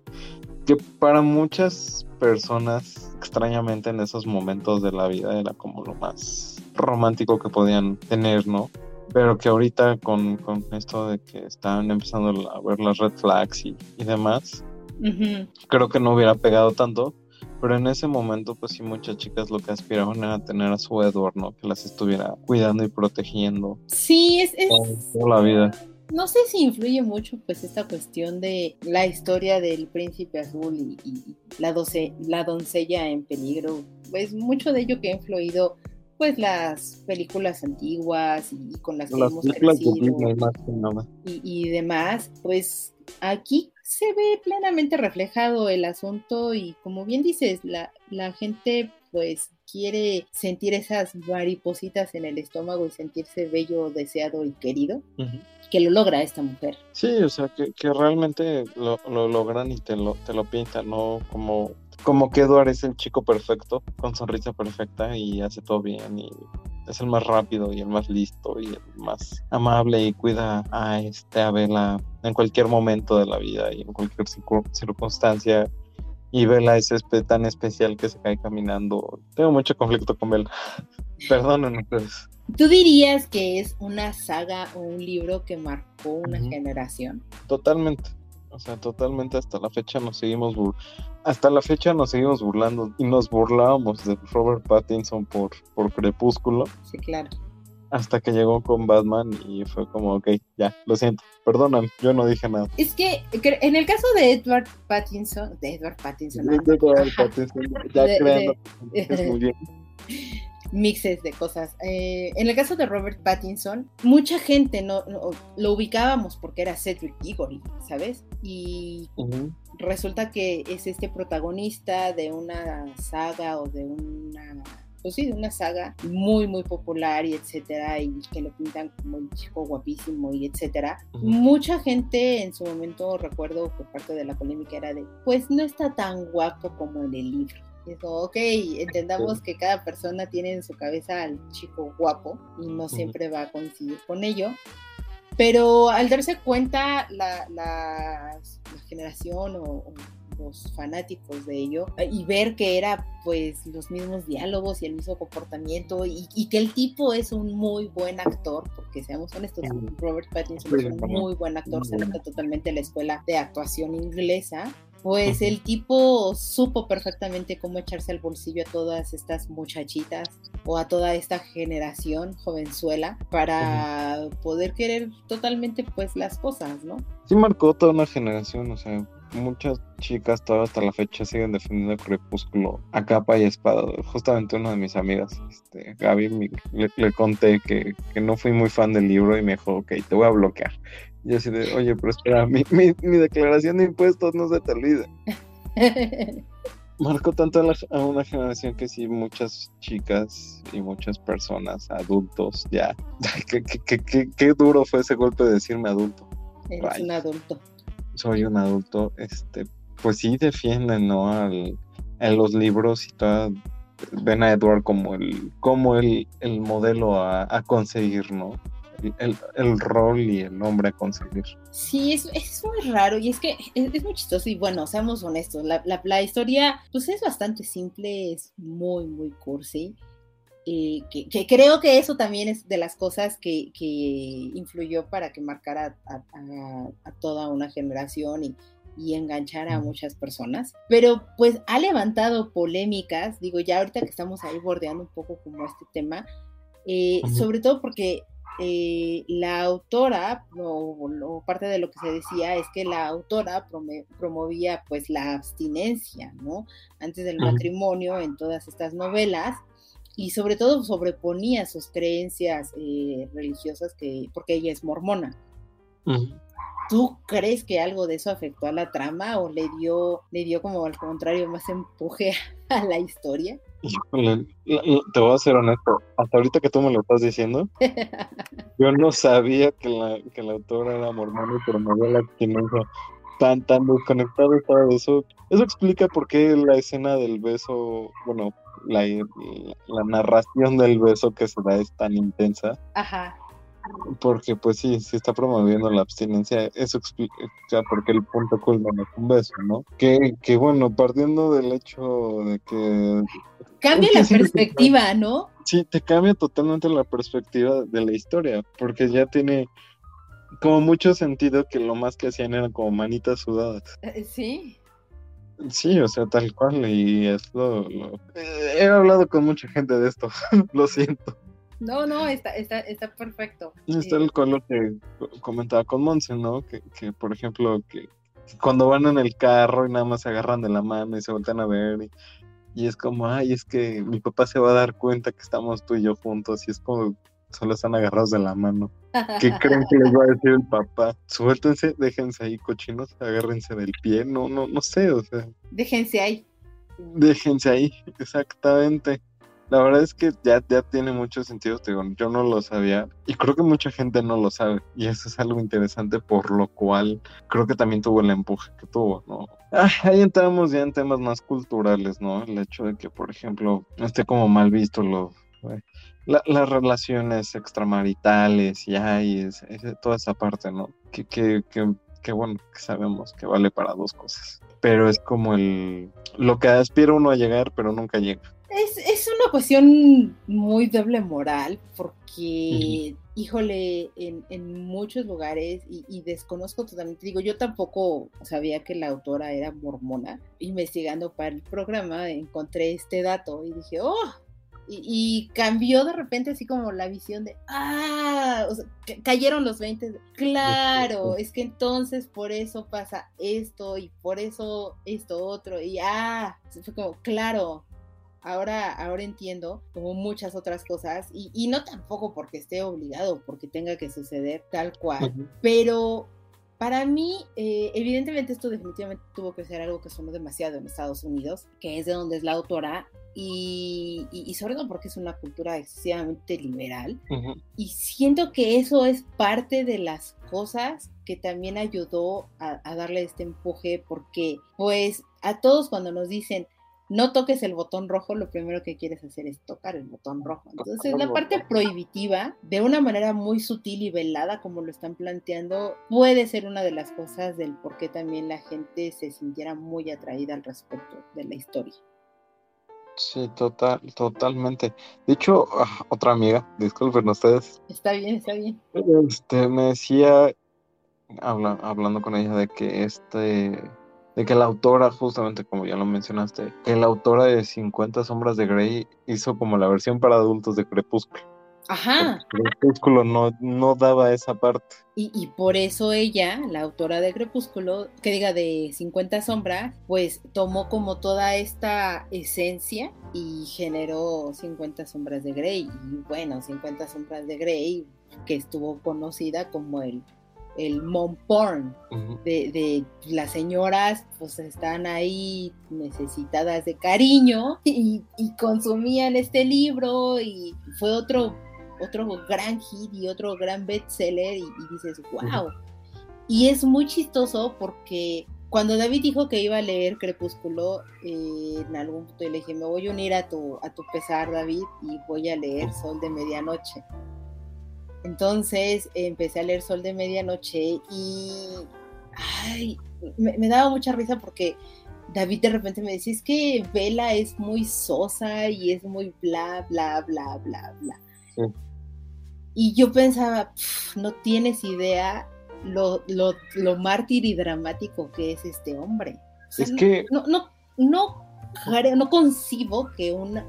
que para muchas personas, extrañamente en esos momentos de la vida, era como lo más romántico que podían tener, ¿no? Pero que ahorita con, con esto de que están empezando a ver las red flags y, y demás, Creo que no hubiera pegado tanto, pero en ese momento, pues sí, muchas chicas lo que aspiraban era tener a su Edward, ¿no? Que las estuviera cuidando y protegiendo. Sí, es... Toda la vida. No sé si influye mucho, pues, esta cuestión de la historia del príncipe azul y, la, la doncella en peligro. Pues mucho de ello que ha influido pues las películas antiguas y con las que hemos crecido y, y demás, pues aquí se ve plenamente reflejado el asunto y como bien dices, la, la gente pues quiere sentir esas maripositas en el estómago y sentirse bello, deseado y querido, que lo logra esta mujer. Sí, o sea, que, realmente lo, logran y te lo, te lo pintan, ¿no? Como, como que Edward es el chico perfecto, con sonrisa perfecta y hace todo bien y es el más rápido y el más listo y el más amable y cuida a este a Bella en cualquier momento de la vida y en cualquier circunstancia y Bella es tan especial que se cae caminando. Tengo mucho conflicto con Bella. Perdónenme ustedes. ¿Tú dirías que es una saga o un libro que marcó una generación? Totalmente. O sea, totalmente hasta la fecha nos seguimos hasta la fecha nos seguimos burlando y nos burlábamos de Robert Pattinson por, por Crepúsculo. Sí, claro hasta que llegó con Batman y fue como, ok, ya, lo siento, perdóname, yo no dije nada. Es que en el caso de Edward Pattinson, de Edward Pattinson, de, Edward Pattinson ya creando muy bien. mixes de cosas. Eh, en el caso de Robert Pattinson, mucha gente no, lo ubicábamos porque era Cedric Diggory, ¿sabes? Y resulta que es este protagonista de una saga o de una pues sí, de una saga muy, muy popular y etcétera, y que lo pintan como un chico guapísimo y etcétera. Mucha gente en su momento, recuerdo por parte de la polémica, era de, pues no está tan guapo como en el libro. Y eso, ok, entendamos que cada persona tiene en su cabeza al chico guapo y no siempre va a coincidir con ello. Pero al darse cuenta la, la, generación o los fanáticos de ello eh, y ver que era pues los mismos diálogos y el mismo comportamiento y, que el tipo es un muy buen actor, porque seamos honestos, Robert Pattinson es un muy buen actor, se nota totalmente la escuela de actuación inglesa pues el tipo supo perfectamente cómo echarse al bolsillo a todas estas muchachitas o a toda esta generación jovenzuela para poder querer totalmente pues las cosas, ¿no? Sí marcó toda una generación, o sea, muchas chicas todavía hasta la fecha siguen defendiendo el crepúsculo a capa y espada. Justamente una de mis amigas, este, Gaby, le, conté que, no fui muy fan del libro y me dijo, ok, te voy a bloquear. Y así de, oye, pero espera, mi, mi, declaración de impuestos no se te olvida. Marcó tanto a, una generación que sí, muchas chicas y muchas personas, adultos, ya. Qué duro fue ese golpe de decirme adulto. Eres un adulto soy un adulto, este, pues sí defienden, ¿no? Al, en los libros y toda, ven a Edward como el, como el, el modelo a, conseguir, ¿no? El, el, rol y el nombre a conseguir. Sí, es, es muy raro y es que es, muy chistoso y bueno, seamos honestos, la, la, la, historia pues es bastante simple, es muy, muy cursi. Eh, que, creo que eso también es de las cosas que, influyó para que marcara a, toda una generación y, y enganchara a muchas personas. Pero pues ha levantado polémicas, digo, ya ahorita que estamos ahí bordeando un poco como este tema, eh, sobre todo porque eh, la autora, o, parte de lo que se decía es que la autora promovía pues la abstinencia, ¿no? Antes del matrimonio en todas estas novelas y sobre todo sobreponía sus creencias eh, religiosas que, porque ella es mormona. ¿Tú crees que algo de eso afectó a la trama o le dio, le dio como al contrario más empuje a la historia? Te voy a ser honesto, hasta ahorita que tú me lo estás diciendo, yo no sabía que la, que la autora era mormona, pero me dio la abstinencia tan, tan desconectado estaba de eso. Eso explica por qué la escena del beso, bueno, la, la narración del beso que se da es tan intensa. Ajá. Porque pues sí, se está promoviendo la abstinencia, eso explica porque el punto culmen es un beso, ¿no? Que, que bueno, partiendo del hecho de que... Cambia la perspectiva, ¿no? Sí, te cambia totalmente la perspectiva de la historia, porque ya tiene como mucho sentido que lo más que hacían eran como manitas sudadas. Eh, sí. Sí, o sea, tal cual, y es lo, He hablado con mucha gente de esto, lo siento. No, no, está, está, está perfecto. Está el color que comentaba con Monse, ¿no? Que, que, por ejemplo, que cuando van en el carro y nada más se agarran de la mano y se voltean a ver, y y es como, ay, es que mi papá se va a dar cuenta que estamos tú y yo juntos y es como, solo están agarrados de la mano. ¿Qué creen que les va a decir el papá? Suéltense, déjense ahí cochinos, agárrense del pie, no, no, no sé, o sea. Déjense ahí. Déjense ahí, exactamente. La verdad es que ya, ya tiene mucho sentido, digo, yo no lo sabía y creo que mucha gente no lo sabe y eso es algo interesante por lo cual creo que también tuvo el empuje que tuvo, ¿no? Ah, ahí entramos ya en temas más culturales, ¿no? El hecho de que, por ejemplo, esté como mal visto lo, las relaciones extramaritales y hay toda esa parte, ¿no? Que, que, que, que, bueno, que sabemos que vale para dos cosas. Pero es como el lo que aspira uno a llegar, pero nunca llega. Es, es una cuestión muy doble moral, porque, híjole, en, en, muchos lugares, y, y, desconozco totalmente, digo, yo tampoco sabía que la autora era mormona. Investigando para el programa encontré este dato y dije, oh, y, cambió de repente así como la visión de, ah, o sea, cayeron los 20, claro, es que entonces por eso pasa esto y por eso esto otro, y ah, fue como, claro, ahora, ahora entiendo como muchas otras cosas, y, y no tampoco porque esté obligado, porque tenga que suceder tal cual, pero para mí, eh, evidentemente esto definitivamente tuvo que ser algo que sonó demasiado en Estados Unidos, que es de donde es la autora, y, sobre todo porque es una cultura excesivamente liberal. Y siento que eso es parte de las cosas que también ayudó a, a darle este empuje, porque pues a todos cuando nos dicen, no toques el botón rojo, lo primero que quieres hacer es tocar el botón rojo. Entonces, la parte prohibitiva, de una manera muy sutil y velada, como lo están planteando, puede ser una de las cosas del por qué también la gente se sintiera muy atraída al respecto de la historia. Sí, total, totalmente. De hecho, ah, otra amiga, disculpen ustedes. Está bien, está bien. Este, me decía, hablando con ella, de que este de que la autora, justamente como ya lo mencionaste, que la autora de 50 sombras de Grey hizo como la versión para adultos de Crepúsculo. Ajá. Crepúsculo no, no daba esa parte. Y, y, por eso ella, la autora de Crepúsculo, que diga de 50 sombras, pues tomó como toda esta esencia y generó 50 sombras de Grey. Y bueno, 50 sombras de Grey, que estuvo conocida como el el mom porn, de, las señoras pues están ahí necesitadas de cariño y, consumían este libro y fue otro, otro gran hit y otro gran bestseller y, y dices, wow. Y es muy chistoso porque cuando David dijo que iba a leer Crepúsculo, eh, en algún punto le dije, me voy a unir a tu, a tu pesar, David, y voy a leer Sol de Medianoche. Entonces empecé a leer Sol de Medianoche y ay, me, daba mucha risa porque David de repente me decía, es que Vela es muy sosa y es muy bla, bla, bla, bla, bla. Y yo pensaba, no tienes idea lo, lo, lo, mártir y dramático que es este hombre. es que... No, no, no no concibo que un,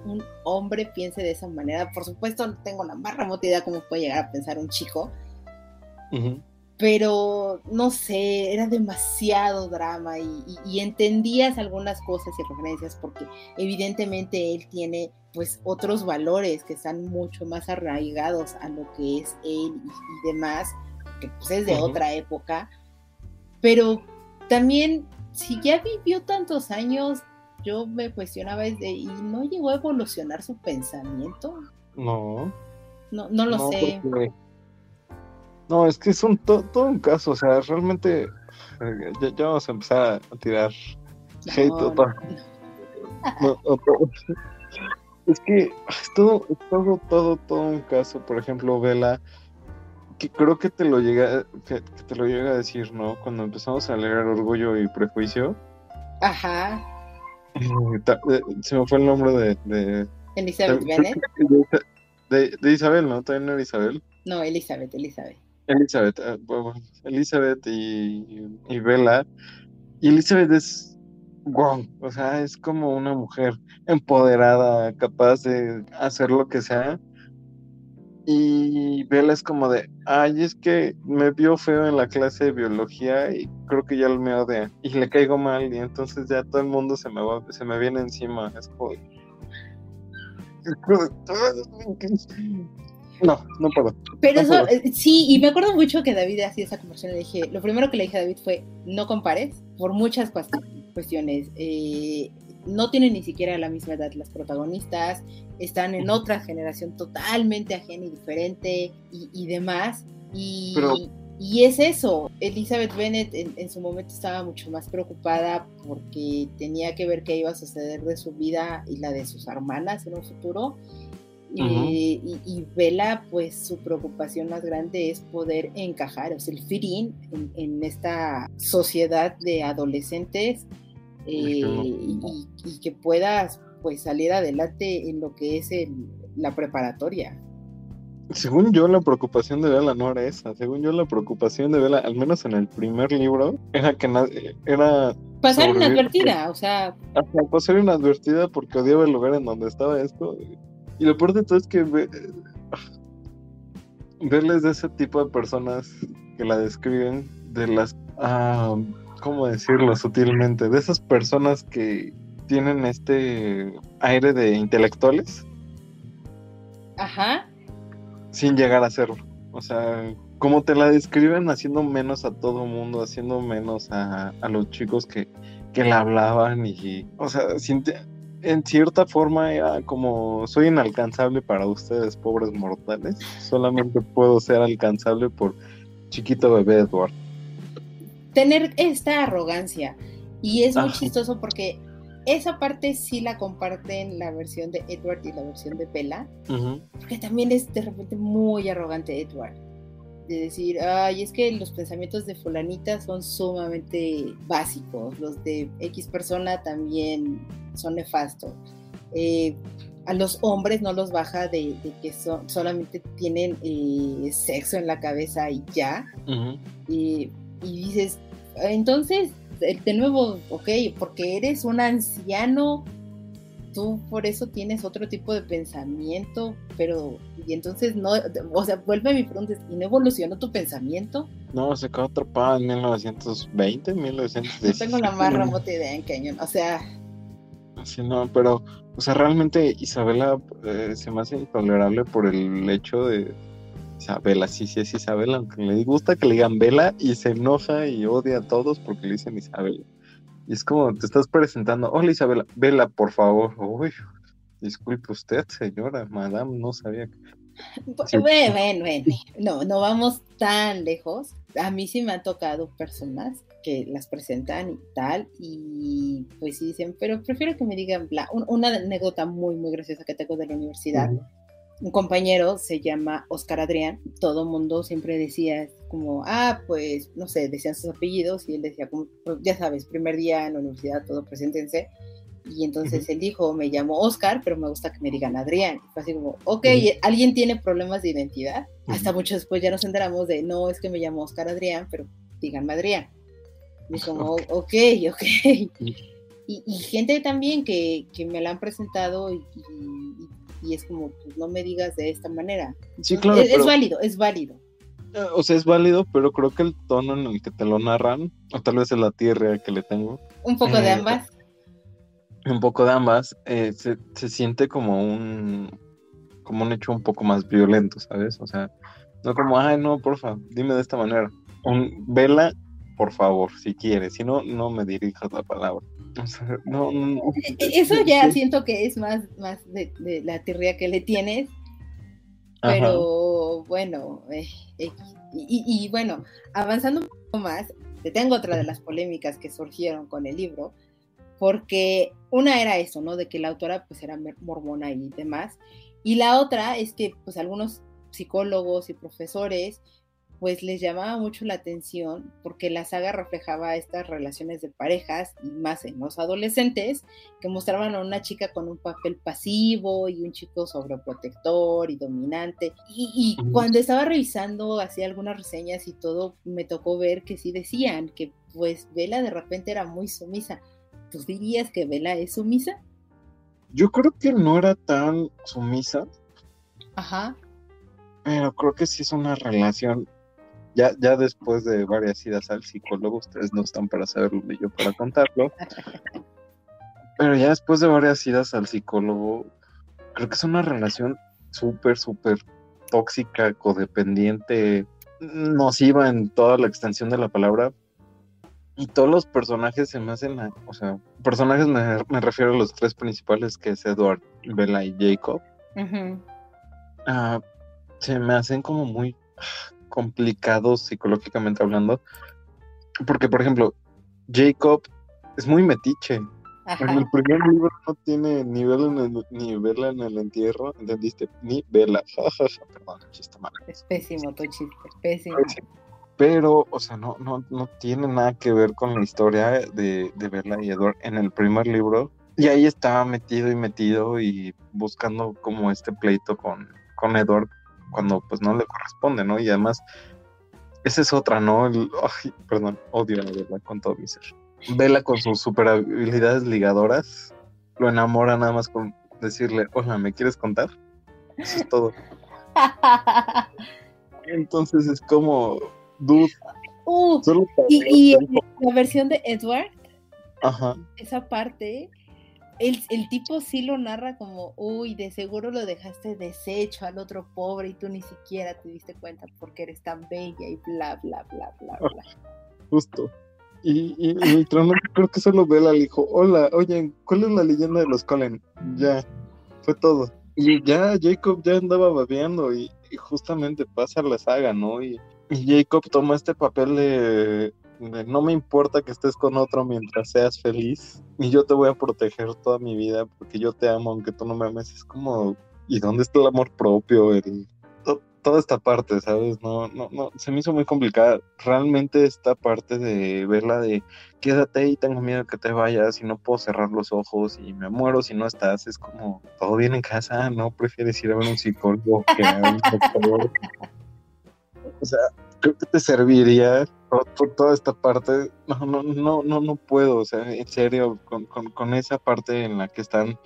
hombre piense de esa manera. Por supuesto, no tengo la más remota idea cómo puede llegar a pensar un chico. Pero no sé, era demasiado drama y, entendías algunas cosas y referencias porque evidentemente él tiene pues otros valores que están mucho más arraigados a lo que es él y, demás, que pues es de otra época. Pero también, si ya vivió tantos años, yo me cuestionaba desde, ¿y no llegó a evolucionar su pensamiento? No. No, no lo sé. No, es que es un todo un caso, o sea, realmente eh, ya, vamos a empezar a tirar hate es que es todo, todo, todo, todo un caso. Por ejemplo, Vela, que creo que te lo llega, que, que te lo llega a decir, ¿no? Cuando empezamos a leer Orgullo y Prejuicio. Ajá se me fue el nombre de. de Elizabeth Bennet. De, de, Isabel, ¿no? También no era Isabel. No, Elizabeth, Elizabeth. Elizabeth, eh, Elizabeth y, y Bella. Y Elizabeth es wow, o sea, es como una mujer empoderada, capaz de hacer lo que sea. Y Bella es como de, ay, es que me vio feo en la clase de biología y creo que ya me odia. Y le caigo mal y entonces ya todo el mundo se me va, se me viene encima. Es como... No, no puedo. Pero eso, eh, sí, y me acuerdo mucho que David hacía esa conversación. Le dije, lo primero que le dije a David fue, no compares, por muchas cuestiones. Eh, no tienen ni siquiera la misma edad las protagonistas, están en otra generación totalmente ajena y diferente y, demás. Y, y, es eso, Elizabeth Bennet en, su momento estaba mucho más preocupada porque tenía que ver qué iba a suceder de su vida y la de sus hermanas en un futuro. Eh, y, y, Vela, pues su preocupación más grande es poder encajar, o sea, el fit in, en esta sociedad de adolescentes eh, y, que puedas pues salir adelante en lo que es la preparatoria. Según yo, la preocupación de Vela no era esa. Según yo, la preocupación de Vela, al menos en el primer libro, era que era... Pasar inadvertida, o sea... pasar inadvertida porque odiaba el lugar en donde estaba esto. Y lo peor de todo es que verles de ese tipo de personas que la describen, de las... Ah, ¿cómo decirlo sutilmente? De esas personas que tienen este aire de intelectuales. Ajá. Sin llegar a serlo. O sea, como te la describen, haciendo menos a todo mundo, haciendo menos a, los chicos que, que la hablaban y, o sea, en cierta forma era como soy inalcanzable para ustedes, pobres mortales. Solamente puedo ser alcanzable por chiquito bebé Edward tener esta arrogancia. Y es muy chistoso porque esa parte sí la comparten la versión de Edward y la versión de Bella, porque también es de repente muy arrogante Edward. De decir, ay, es que los pensamientos de fulanita son sumamente básicos, los de X persona también son nefastos. Eh, a los hombres no los baja de, que son, solamente tienen eh, sexo en la cabeza y ya. y dices, entonces, de nuevo, ok, porque eres un anciano, tú por eso tienes otro tipo de pensamiento, pero, y entonces no, o sea, vuelve a mi pregunta, ¿y no evolucionó tu pensamiento? No, se quedó atrapada en 1920, 1910. No tengo la más remota idea en qué año, o sea... Sí, no, pero, o sea, realmente Isabela eh, se me hace intolerable por el hecho de Isabela, sí, sí es Isabela, aunque le gusta que le digan Vela y se enoja y odia a todos porque le dicen Isabela. Y es como te estás presentando, hola Isabela, Vela, por favor. Uy, disculpe usted, señora, madame, no sabía que... Bueno, bueno, bueno, no, no vamos tan lejos. A mí sí me han tocado personas que las presentan y tal, y pues sí dicen, pero prefiero que me digan bla. una anécdota muy, muy graciosa que tengo de la universidad un compañero se llama Oscar Adrián, todo mundo siempre decía como, ah, pues, no sé, decían sus apellidos y él decía, como, pues, ya sabes, primer día en la universidad, todo preséntense. Y entonces él dijo, me llamo Oscar, pero me gusta que me digan Adrián. Y fue así como, ok, ¿alguien tiene problemas de identidad? Hasta mucho después ya nos enteramos de, no, es que me llamo Oscar Adrián, pero díganme Adrián. Y como, ok, ok. Y, gente también que, que, me la han presentado y, y es como, pues no me digas de esta manera. Sí, claro. Es, válido, es válido. Eh, o sea, es válido, pero creo que el tono en el que te lo narran, o tal vez es la tierra que le tengo. Un poco de eh, ambas. Un poco de ambas. Eh, se, se, siente como un como un hecho un poco más violento, ¿sabes? O sea, no como, ay, no, porfa, dime de esta manera. Un, vela, por favor, si quieres, si no, no me dirijas la palabra. E, e, eso ya siento que es más, más de, la tirria que le tienes. Pero bueno, eh, y, bueno, avanzando un poco más, te tengo otra de las polémicas que surgieron con el libro, porque una era eso, ¿no? De que la autora pues era mormona y demás, y la otra es que pues algunos psicólogos y profesores pues les llamaba mucho la atención porque la saga reflejaba estas relaciones de parejas y más en los adolescentes que mostraban a una chica con un papel pasivo y un chico sobreprotector y dominante. Y, cuando estaba revisando, hacía algunas reseñas y todo, me tocó ver que sí decían que pues Vela de repente era muy sumisa. ¿Tú dirías que Vela es sumisa? Yo creo que no era tan sumisa. Ajá pero creo que sí es una relación. Ya, ya después de varias idas al psicólogo, ustedes no están para saberlo ni yo para contarlo. pero ya después de varias idas al psicólogo, creo que es una relación súper, súper tóxica, codependiente, nociva en toda la extensión de la palabra. Y todos los personajes se me hacen, o sea, personajes me, refiero a los tres principales, que es Edward, Bella y Jacob. Ah, se me hacen como muy complicados psicológicamente hablando. Porque, por ejemplo, Jacob es muy metiche. En el primer libro no tiene ni vela en el, ni vela en el entierro, ¿entendiste? Ni vela. Perdón, chiste malo. Es pésimo tu chiste, pésimo. Pero, o sea, no, no, no tiene nada que ver con la historia de, de Bella y Edward en el primer libro. Y ahí estaba metido y metido y buscando como este pleito con, con Edward cuando pues no le corresponde, ¿no? Y además, esa es otra, ¿no? El, perdón, odio a Bella con todo mi ser. Vela con sus super habilidades ligadoras lo enamora nada más con decirle, hola, ¿me quieres contar? Eso es todo. Entonces es como, dude. Uh, y, la versión de Edward, Ajá. esa parte, el, el, tipo sí lo narra como, uy, de seguro lo dejaste deshecho al otro pobre y tú ni siquiera te diste cuenta porque eres tan bella y bla, bla, bla, bla, bla. Justo. Y, y, y creo que solo Bella le dijo, hola, oye, ¿cuál es la leyenda de los Colen? Ya, fue todo. Y ya Jacob ya andaba babeando y, justamente pasa la saga, ¿no? Y, Jacob toma este papel de, no me importa que estés con otro mientras seas feliz y yo te voy a proteger toda mi vida porque yo te amo aunque tú no me ames. Es como, ¿y dónde está el amor propio? El, toda esta parte, ¿sabes? No, no, no, se me hizo muy complicada. Realmente esta parte de verla de quédate y tengo miedo que te vayas y no puedo cerrar los ojos y me muero si no estás, es como todo bien en casa, no prefieres ir a ver un psicólogo que a un doctor. O sea, creo que te serviría toda esta parte. No, no, no, no, no puedo, o sea, en serio, con, con, con esa parte en la que están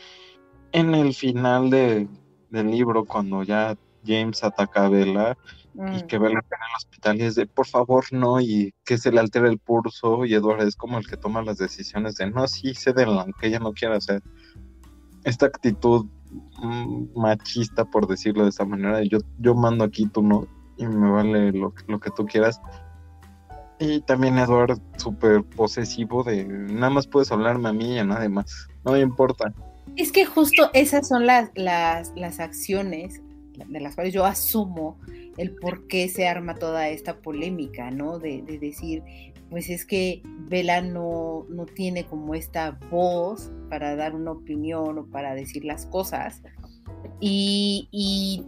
en el final de, del libro, cuando ya James ataca a Bella y mm. que Bella está en el hospital y es de por favor no y que se le altera el pulso y Edward es como el que toma las decisiones de no, sí, cédela aunque ella no quiera hacer. Esta actitud mm, machista, por decirlo de esa manera, yo, yo mando aquí, tú no, y me vale lo, lo que tú quieras. Y también Edward súper posesivo de nada más puedes hablarme a mí y a nadie más, no me importa. Es que justo esas son las, las, las acciones de las cuales yo asumo el por qué se arma toda esta polémica, ¿no? De, decir, pues es que Vela no, no tiene como esta voz para dar una opinión o para decir las cosas. Y,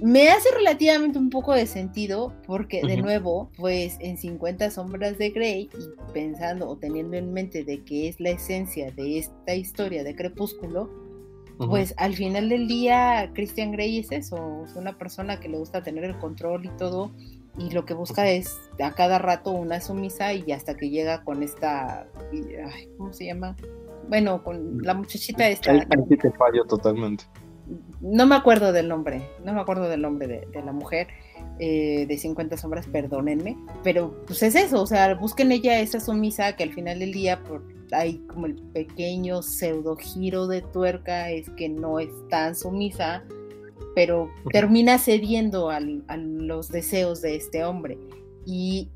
me hace relativamente un poco de sentido porque de nuevo, pues en 50 sombras de Grey y pensando o teniendo en mente de que es la esencia de esta historia de Crepúsculo, pues al final del día Christian Grey es eso, es una persona que le gusta tener el control y todo, y lo que busca es a cada rato una sumisa y hasta que llega con esta, ¿cómo se llama? Bueno, con la muchachita esta. Ahí, te fallo totalmente. No me acuerdo del nombre, no me acuerdo del nombre de, la mujer eh, de 50 sombras, perdónenme, pero pues es eso, o sea, busquen ella esa sumisa que al final del día, por hay como el pequeño pseudo giro de tuerca, es que no es tan sumisa, pero termina cediendo a los deseos de este hombre. Y,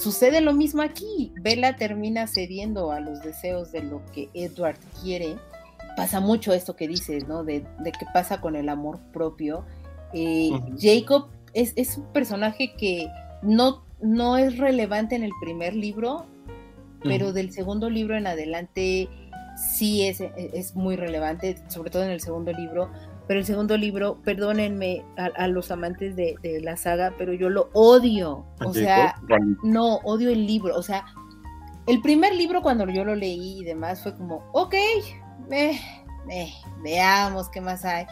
sucede lo mismo aquí. Bella termina cediendo a los deseos de lo que Edward quiere. Pasa mucho esto que dices, ¿no? De, qué pasa con el amor propio. Eh, Jacob es, es, un personaje que no, no es relevante en el primer libro, pero del segundo libro en adelante sí es, es, muy relevante, sobre todo en el segundo libro. Pero el segundo libro, perdónenme a, los amantes de, la saga, pero yo lo odio. O sea, no, odio el libro. O sea, el primer libro cuando yo lo leí y demás fue como, ok, eh, eh, veamos qué más hay.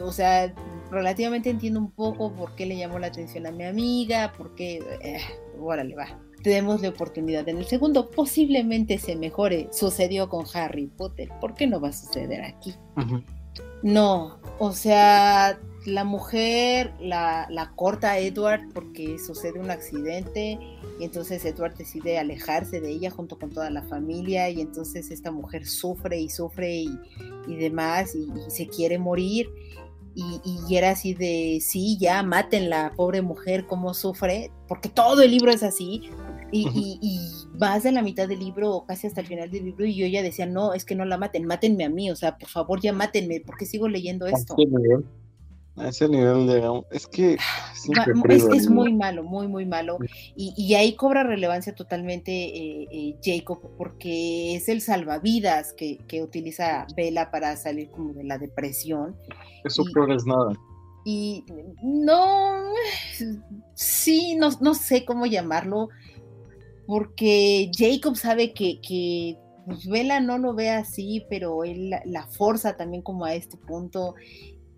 O sea, relativamente entiendo un poco por qué le llamó la atención a mi amiga, por qué, eh, órale, va tenemos la oportunidad en el segundo. Posiblemente se mejore. Sucedió con Harry Potter. ¿Por qué no va a suceder aquí? No, o sea, la mujer la, la, corta a Edward porque sucede un accidente y entonces Edward decide alejarse de ella junto con toda la familia y entonces esta mujer sufre y sufre y, y demás y, se quiere morir. Y, y, era así de sí, ya maten la pobre mujer, cómo sufre, porque todo el libro es así, y, y, vas de la mitad del libro o casi hasta el final del libro y yo ya decía, no, es que no la maten, mátenme a mí, o sea, por favor ya mátenme, porque sigo leyendo esto. A ese nivel, es que es, muy malo, muy, muy malo. Y, y ahí cobra relevancia totalmente eh, eh, Jacob, porque es el salvavidas que, que utiliza Vela para salir como de la depresión. Eso peor es nada. Y no, sí, no, no sé cómo llamarlo porque Jacob sabe que, que pues, Vela no lo ve así, pero él la, forza también como a este punto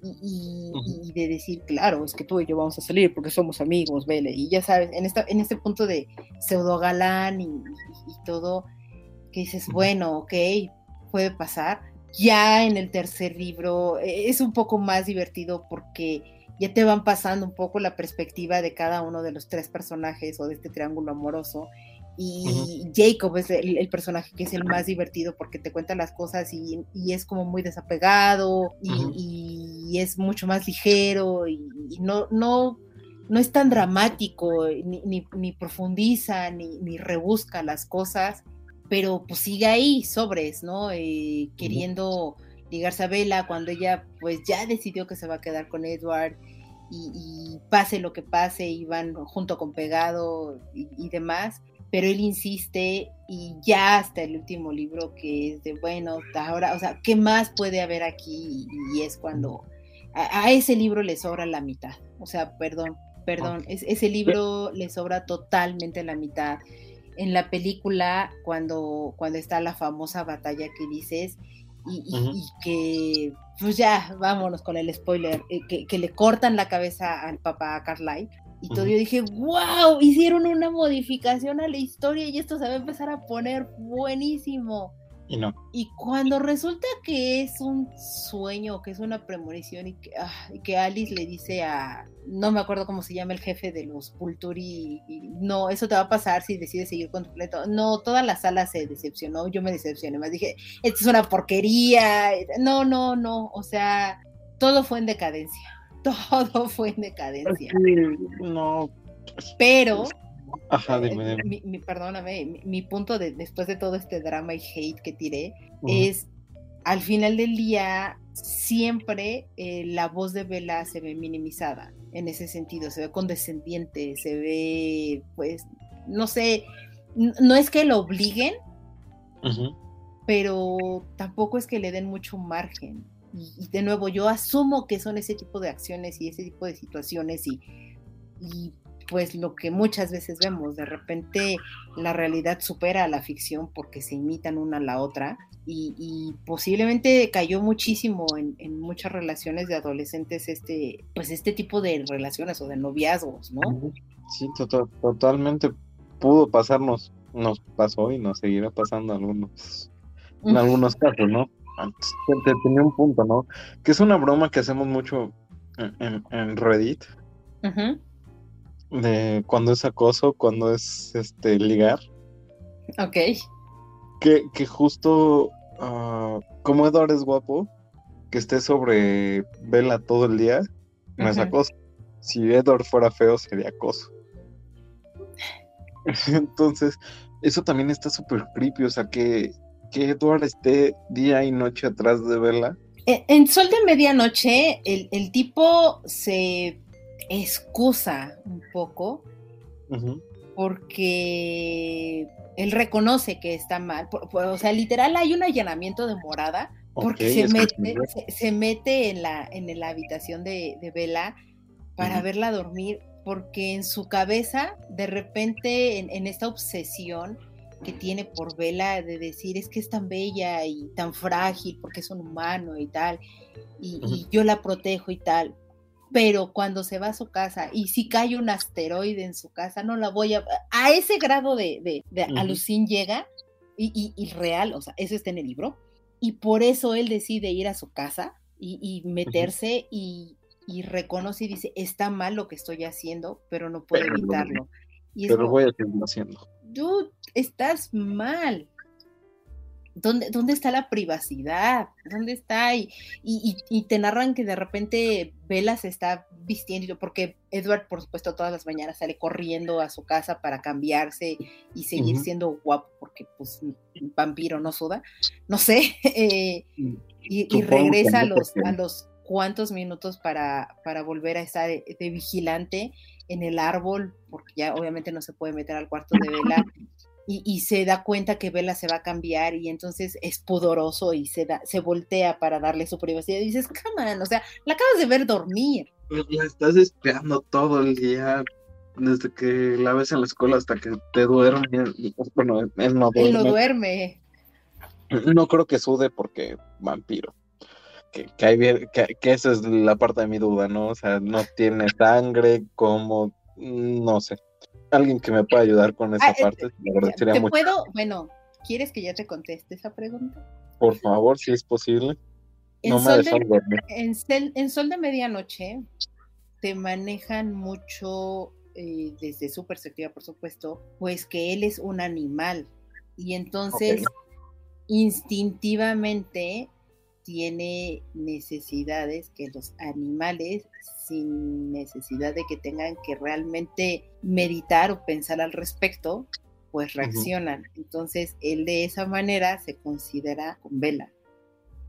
y, de decir, claro, es que tú y yo vamos a salir porque somos amigos, Vela, y ya sabes, en, esta, en este punto de pseudo galán y, todo, que dices, bueno, ok, puede pasar. Ya en el tercer libro e, es un poco más divertido porque ya te van pasando un poco la perspectiva de cada uno de los tres personajes o de este triángulo amoroso y Jacob es el, personaje que es el más divertido porque te cuenta las cosas y, es como muy desapegado y, es mucho más ligero y, no, no, no es tan dramático, ni, ni, profundiza, ni, rebusca las cosas, pero pues sigue ahí, sobres, ¿no? Eh, queriendo ligarse a Bella cuando ella pues ya decidió que se va a quedar con Edward y, pase lo que pase y van junto con Pegado y demás pero él insiste y ya hasta el último libro que es de, bueno, ahora, o sea, ¿qué más puede haber aquí? Y, es cuando a, ese libro le sobra la mitad, o sea, perdón, perdón, ese libro le sobra totalmente la mitad. En la película, cuando, cuando está la famosa batalla que dices, y, que, pues ya, vámonos con el spoiler, eh, que, que, le cortan la cabeza al papá Carlyle, y todo yo dije, wow, hicieron una modificación a la historia y esto se va a empezar a poner buenísimo. Y no. Y cuando resulta que es un sueño, que es una premonición y que, ah, que Alice le dice a, no me acuerdo cómo se llama el jefe de los Pulturi, y, no, eso te va a pasar si decides seguir con tu pleto. No, toda la sala se decepcionó, yo me decepcioné, más dije, esto es una porquería. No, no, no, o sea, todo fue en decadencia todo fue en decadencia. No. Pero, Ajá, eh, Mi, perdóname, mi, punto de, después de todo este drama y hate que tiré es, al final del día, siempre eh, la voz de Bella se ve minimizada en ese sentido, se ve condescendiente, se ve, pues, no sé, no es que lo obliguen, pero tampoco es que le den mucho margen y, de nuevo, yo asumo que son ese tipo de acciones y ese tipo de situaciones y, y pues lo que muchas veces vemos, de repente la realidad supera a la ficción porque se imitan una a la otra y, posiblemente cayó muchísimo en, en, muchas relaciones de adolescentes este, pues este tipo de relaciones o de noviazgos, ¿no? Sí, totalmente pudo pasarnos, nos pasó y nos seguirá pasando algunos, en algunos casos, ¿no? Te, tenía un punto, ¿no? Que es una broma que hacemos mucho en, Reddit. De cuando es acoso, cuando es este ligar. Ok. Que, que justo ah, como Edward es guapo, que esté sobre vela todo el día, no es acoso. Si Edward fuera feo, sería acoso. Entonces, eso también está súper creepy, o sea que que Edward esté día y noche atrás de Bella? E, en Sol de Medianoche, el, tipo se excusa un poco porque él reconoce que está mal. o sea, literal hay un allanamiento de morada porque se, mete, se, mete en la, en la habitación de, de Bella para verla dormir porque en su cabeza, de repente, en esta obsesión, que tiene por Vela de decir es que es tan bella y tan frágil porque es un humano y tal, y, yo la protejo y tal, pero cuando se va a su casa y si cae un asteroide en su casa, no la voy a... A ese grado de, de, alucin llega y, y, real, o sea, eso está en el libro, y por eso él decide ir a su casa y, meterse y, y reconoce y dice, está mal lo que estoy haciendo, pero no puedo evitarlo. Y pero voy a seguirlo haciendo. Dude, estás mal. ¿Dónde, ¿Dónde, está la privacidad? ¿Dónde está? Y, y, te narran que de repente Bella se está vistiendo, porque Edward, por supuesto, todas las mañanas sale corriendo a su casa para cambiarse y seguir siendo guapo, porque pues un vampiro no suda, no sé, eh, y, regresa a los, a los cuantos minutos para, para volver a estar de, de vigilante en el árbol, porque ya obviamente no se puede meter al cuarto de Bella y, se da cuenta que Vela se va a cambiar y entonces es pudoroso y se, da, se voltea para darle su privacidad y dices, come o sea, la acabas de ver dormir. Pues la estás esperando todo el día, desde que la ves en la escuela hasta que te duerme. Bueno, él no duerme. Él no duerme. No creo que sude porque vampiro. Que, que, hay, que, que esa es la parte de mi duda, ¿no? O sea, no tiene sangre, como, no sé alguien que me pueda ayudar con esa ah, eh, parte, ¿Te puedo? Bueno, ¿quieres que ya te conteste esa pregunta? Por favor, si es posible. no me de, en, en, Sol de Medianoche te manejan mucho, eh, desde su perspectiva, por supuesto, pues que él es un animal. Y entonces, instintivamente, tiene necesidades que los animales, sin necesidad de que tengan que realmente meditar o pensar al respecto, pues reaccionan. Entonces, él de esa manera se considera con vela,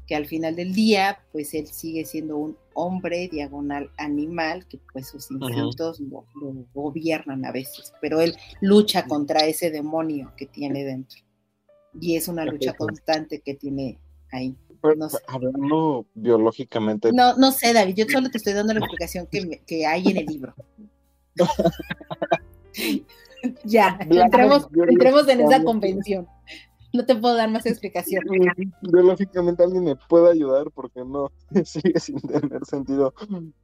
que al final del día, pues él sigue siendo un hombre diagonal animal, que pues sus instintos lo, gobiernan a veces, pero él lucha contra ese demonio que tiene dentro. Y es una lucha constante que tiene ahí no Hablando biológicamente. No, no sé, David, yo solo te estoy dando la explicación que, que hay en el libro. ya, entremos, entremos en esa convención. No te puedo dar más explicación. Biológicamente alguien me puede ayudar porque no sigue sin tener sentido.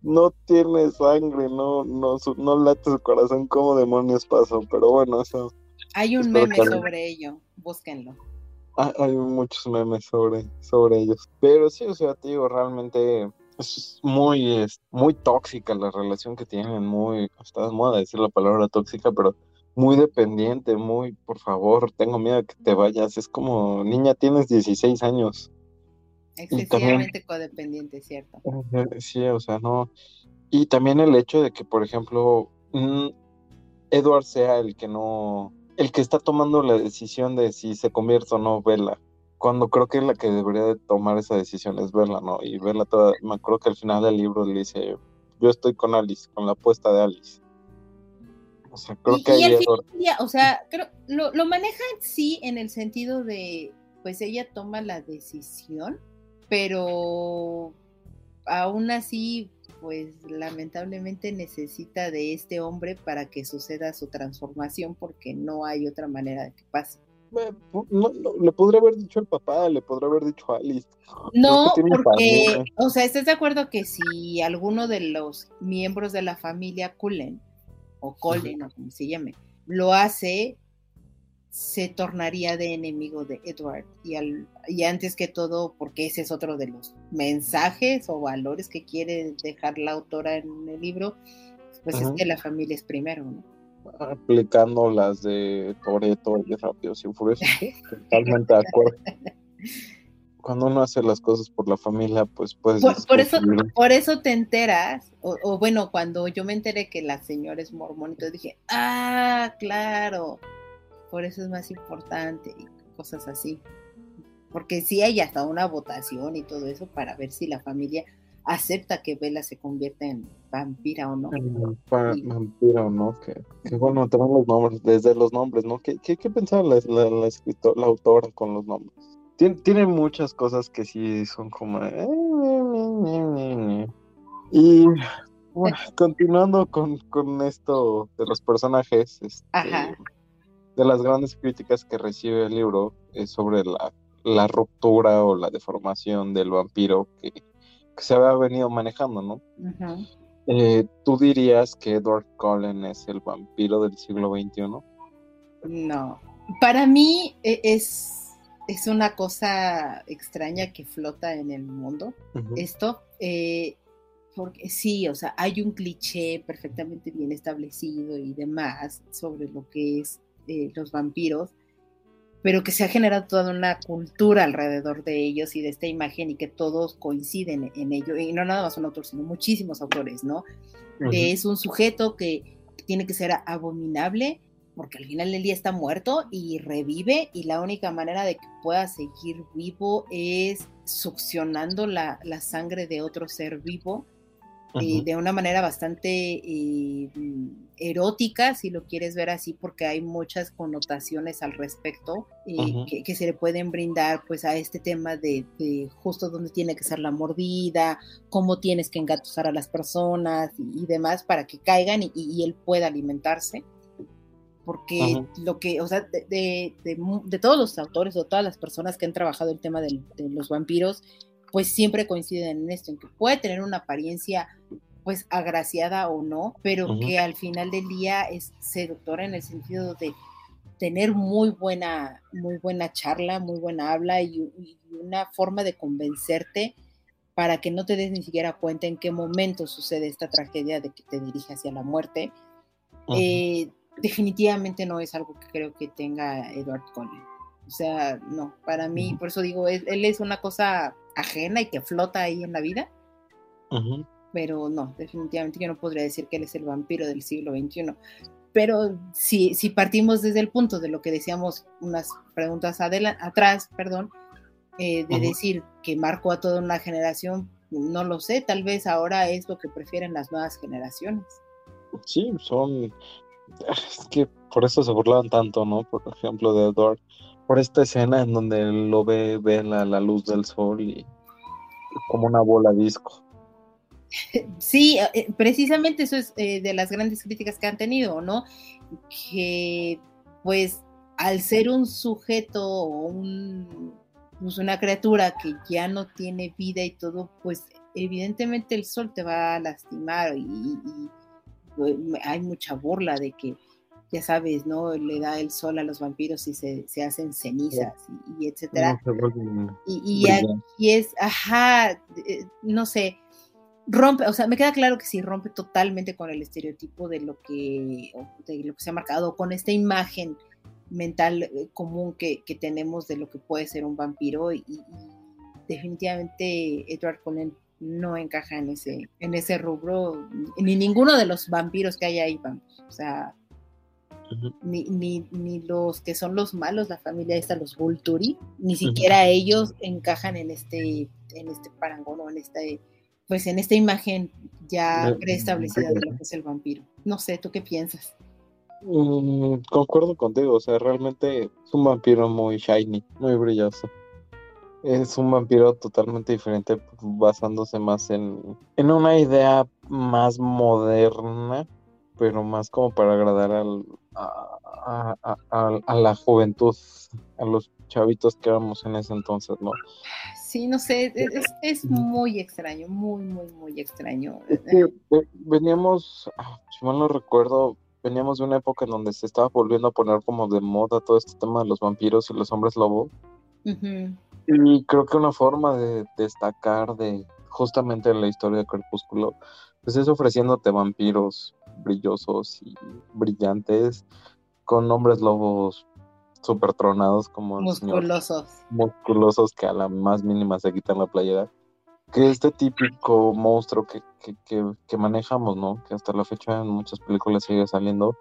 No tiene sangre, no, no, no late su corazón. ¿Cómo demonios pasó? Pero bueno, eso. Hay un meme sobre ello, búsquenlo. Ah, hay muchos memes sobre, sobre ellos. Pero sí, o sea, tío, realmente es muy, muy tóxica la relación que tienen, muy, está de moda decir la palabra tóxica, pero muy dependiente, muy, por favor, tengo miedo de que te vayas. Es como, niña, tienes 16 años. Excesivamente codependiente, ¿cierto? Sí, o sea, no. Y también el hecho de que, por ejemplo, mm, Edward sea el que no, el que está tomando la decisión de si se convierte o no Vela. Cuando creo que la que debería de tomar esa decisión es Vela, ¿no? Y Vela toda, me acuerdo que al final del libro le dice, yo estoy con Alice, con la apuesta de Alice. O sea, creo que hay o sea, creo, lo, lo maneja sí en el sentido de, pues ella toma la decisión, pero aún así pues lamentablemente necesita de este hombre para que suceda su transformación porque no hay otra manera de que pase. le podría haber dicho al papá, le podría haber dicho a Alice. No, porque, o sea, ¿estás de acuerdo que si alguno de los miembros de la familia Cullen, o Cullen, o como se llame, lo hace, se tornaría de enemigo de Edward. Y, al, y antes que todo, porque ese es otro de los mensajes o valores que quiere dejar la autora en el libro, pues es que la familia es primero, ¿no? Aplicando las de Toreto y Rápidos y Furiosos, totalmente de acuerdo. Cuando uno hace las cosas por la familia, pues pues por, eso, por eso te enteras, o, o, bueno, cuando yo me enteré que la señora es mormón, entonces dije, ah, claro, por eso es más importante y cosas así. Porque sí hay hasta una votación y todo eso para ver si la familia acepta que Vela se convierta en vampira o no. Vampira o no, que, bueno, tenemos los nombres, desde los nombres, ¿no? ¿Qué, qué, pensaba la, la, la, la autora con los nombres? Tiene, tiene, muchas cosas que sí son como... Eh, y bueno, continuando con, con esto de los personajes, este, Ajá de las grandes críticas que recibe el libro es sobre la, ruptura o la deformación del vampiro que, se había venido manejando, ¿no? Eh, ¿Tú dirías que Edward Cullen es el vampiro del siglo XXI? No, para mí e, es, es una cosa extraña que flota en el mundo. Esto, eh, porque sí, o sea, hay un cliché perfectamente bien establecido y demás sobre lo que es eh, los vampiros, pero que se ha generado toda una cultura alrededor de ellos y de esta imagen y que todos coinciden en ello, y no nada más un autor, sino muchísimos autores, ¿no? Es un sujeto que tiene que ser abominable, porque al final del día está muerto y revive y la única manera de que pueda seguir vivo es succionando la, la sangre de otro ser vivo eh, de una manera bastante eh, erótica, si lo quieres ver así, porque hay muchas connotaciones al respecto eh, que, se le pueden brindar pues a este tema de, justo dónde tiene que ser la mordida, cómo tienes que engatusar a las personas y, demás para que caigan y, él pueda alimentarse. Porque lo que, o sea, de, todos los autores o todas las personas que han trabajado el tema de los vampiros, pues siempre coinciden en esto, en que puede tener una apariencia pues agraciada o no, pero que al final del día es seductora en el sentido de tener muy buena, muy buena charla, muy buena habla y, una forma de convencerte para que no te des ni siquiera cuenta en qué momento sucede esta tragedia de que te dirige hacia la muerte. Eh, definitivamente no es algo que creo que tenga Edward Cullen. O sea, no, para mí, por eso digo, él es una cosa ajena y que flota ahí en la vida. Pero no, definitivamente yo no podría decir que él es el vampiro del siglo XXI. Pero si, si partimos desde el punto de lo que decíamos unas preguntas atrás, perdón, eh, de decir que marcó a toda una generación, no lo sé, tal vez ahora es lo que prefieren las nuevas generaciones. Sí, son... Es que por eso se burlaban tanto, ¿no? Por ejemplo, de Edward por esta escena en donde lo ve, ve la, la luz del sol y como una bola disco. Sí, eh, precisamente eso es eh, de las grandes críticas que han tenido, ¿no? Que pues al ser un sujeto o un, pues, una criatura que ya no tiene vida y todo, pues evidentemente el sol te va a lastimar y, y pues, hay mucha burla de que ya sabes, ¿no? Le da el sol a los vampiros y se, hacen cenizas y, etcétera. y, aquí es, ajá, eh, no sé, rompe, o sea, me queda claro que sí rompe totalmente con el estereotipo de lo que, de lo que se ha marcado, con esta imagen mental eh, común que, tenemos de lo que puede ser un vampiro y, definitivamente Edward Cullen no encaja en ese, en ese rubro, ni ninguno de los vampiros que hay ahí, vamos, o sea, ni, ni, ni, los que son los malos, la familia esta, los Volturi, ni siquiera ellos encajan en este, en este parangón o en este, pues en esta imagen ya preestablecida de lo que es el vampiro. No sé, ¿tú qué piensas? Mm, concuerdo contigo, o sea, realmente es un vampiro muy shiny, muy brilloso. Es un vampiro totalmente diferente, basándose más en, en una idea más moderna, pero más como para agradar al, a, la juventud, a los chavitos que éramos en ese entonces, ¿no? Sí, no sé, es, muy extraño, muy, muy, muy extraño. veníamos, ah, si mal no recuerdo, veníamos de una época en donde se estaba volviendo a poner como de moda todo este tema de los vampiros y los hombres lobo. Y creo que una forma de destacar de justamente la historia de Crepúsculo, pues es ofreciéndote vampiros brillosos y brillantes, con hombres lobos super tronados como musculosos. musculosos que a la más mínima se quitan la playera. Que este típico monstruo que, que, manejamos, ¿no? Que hasta la fecha en muchas películas sigue saliendo.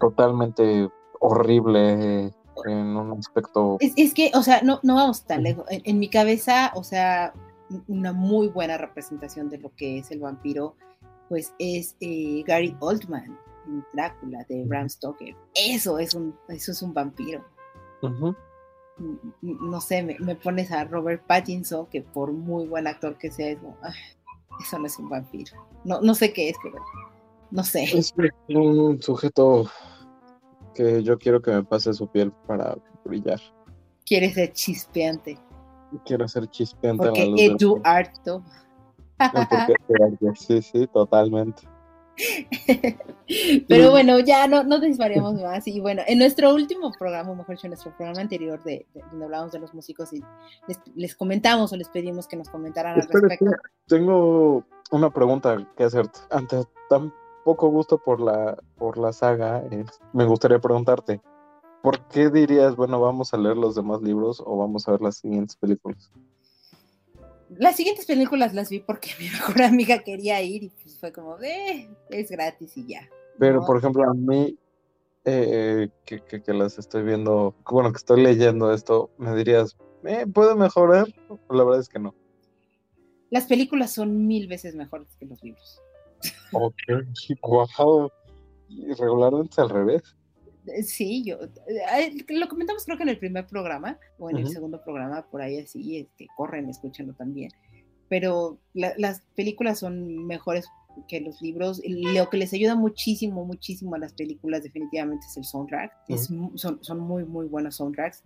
Totalmente horrible en un aspecto. Es, que, o sea, no, no vamos tan lejos. en, mi cabeza, o sea, una muy buena representación de lo que es el vampiro pues es eh, Gary Oldman en Drácula de Bram Stoker. Eso es un, eso es un vampiro. No sé, me, pones a Robert Pattinson, que por muy buen actor que sea, eso no es un vampiro. No, no sé qué es, pero no sé. Es un sujeto que yo quiero que me pase su piel para brillar. Quieres ser chispeante. Quiero ser chispeante. Porque Eduardo sí, sí, totalmente. Pero bueno, ya no, no desvariamos más. Y bueno, en nuestro último programa, mejor dicho, en nuestro programa anterior, de, donde hablábamos de los músicos y les, comentamos o les pedimos que nos comentaran al respecto. Tengo una pregunta que hacerte. Ante tan poco gusto por la, por la saga, me gustaría preguntarte, ¿por qué dirías, bueno, vamos a leer los demás libros o vamos a ver las siguientes películas? Las siguientes películas las vi porque mi mejor amiga quería ir y pues fue como, eh, es gratis y ya. Pero, por ejemplo, a mí, eh, que, que, las estoy viendo, bueno, que estoy leyendo esto, me dirías, eh, ¿puede mejorar? La verdad es que no. Las películas son mil veces mejores que los libros. Ok, wow. Y regularmente al revés. Eh, sí, yo eh, lo comentamos creo que en el primer programa o en el segundo programa, por ahí así, este, corren, escúchenlo también. Pero las películas son mejores que los libros. Lo que les ayuda muchísimo, muchísimo a las películas definitivamente es el soundtrack. es, son, son muy, muy buenos soundtracks.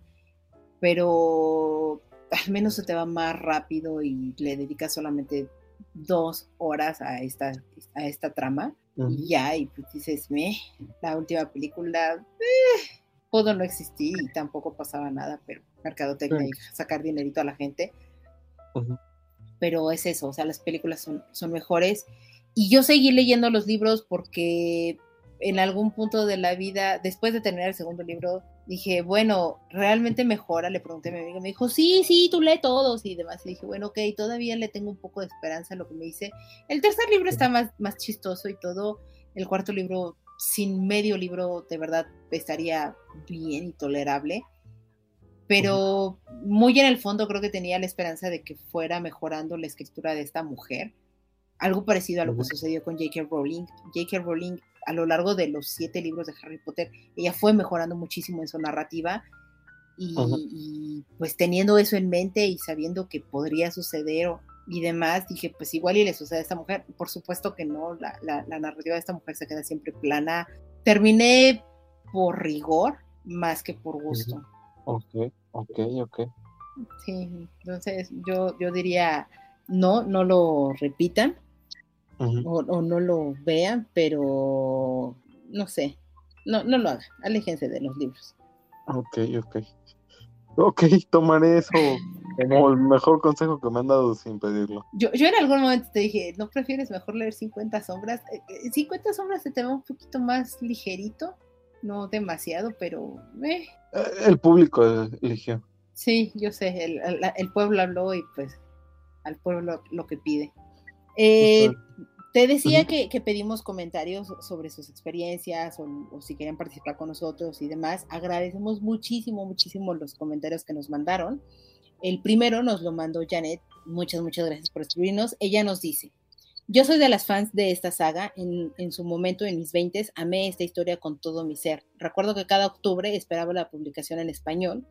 Pero al menos se te va más rápido y le dedicas solamente dos horas a esta, a esta trama y ya, y pues dices, me, la última película eh, pudo no existir y tampoco pasaba nada, pero mercadotecnia y sacar dinerito a la gente. Pero es eso, o sea, las películas son, son mejores. Y yo seguí leyendo los libros porque en algún punto de la vida, después de terminar el segundo libro, dije, bueno, ¿realmente mejora? Le pregunté a mi amiga, me dijo, sí, sí, tú lee todos y demás. Y dije, bueno, ok, todavía le tengo un poco de esperanza a lo que me dice. El tercer libro está más, más chistoso y todo. El cuarto libro, sin medio libro, de verdad estaría bien y tolerable. Pero muy en el fondo creo que tenía la esperanza de que fuera mejorando la escritura de esta mujer. Algo parecido a lo que sucedió con J.K. Rowling. J.K. Rowling a lo largo de los siete libros de Harry Potter, ella fue mejorando muchísimo en su narrativa y, pues teniendo eso en mente y sabiendo que podría suceder y demás, dije, pues igual y le sucede a esta mujer. Por supuesto que no, la, la, narrativa de esta mujer se queda siempre plana. Terminé por rigor más que por gusto. Ok, ok, ok. Sí, entonces yo, yo diría, no, no lo repitan o, no lo vean, pero no sé, no, no lo hagan, aléjense de los libros. Ok, ok. Ok, tomaré eso como el mejor consejo que me han dado sin pedirlo. Yo, yo en algún momento te dije, ¿no prefieres mejor leer 50 sombras? 50 eh, eh, sombras se te va un poquito más ligerito, no demasiado, pero... Eh. El público eligió. Sí, yo sé, el, el, pueblo habló y pues al pueblo lo que pide. Eh, te decía que, pedimos comentarios sobre sus experiencias o, si quieren participar con nosotros y demás. Agradecemos muchísimo, muchísimo los comentarios que nos mandaron. El primero nos lo mandó Janet. Muchas, muchas gracias por escribirnos. Ella nos dice, yo soy de las fans de esta saga. En, en su momento, en mis 20, amé esta historia con todo mi ser. Recuerdo que cada octubre esperaba la publicación en español.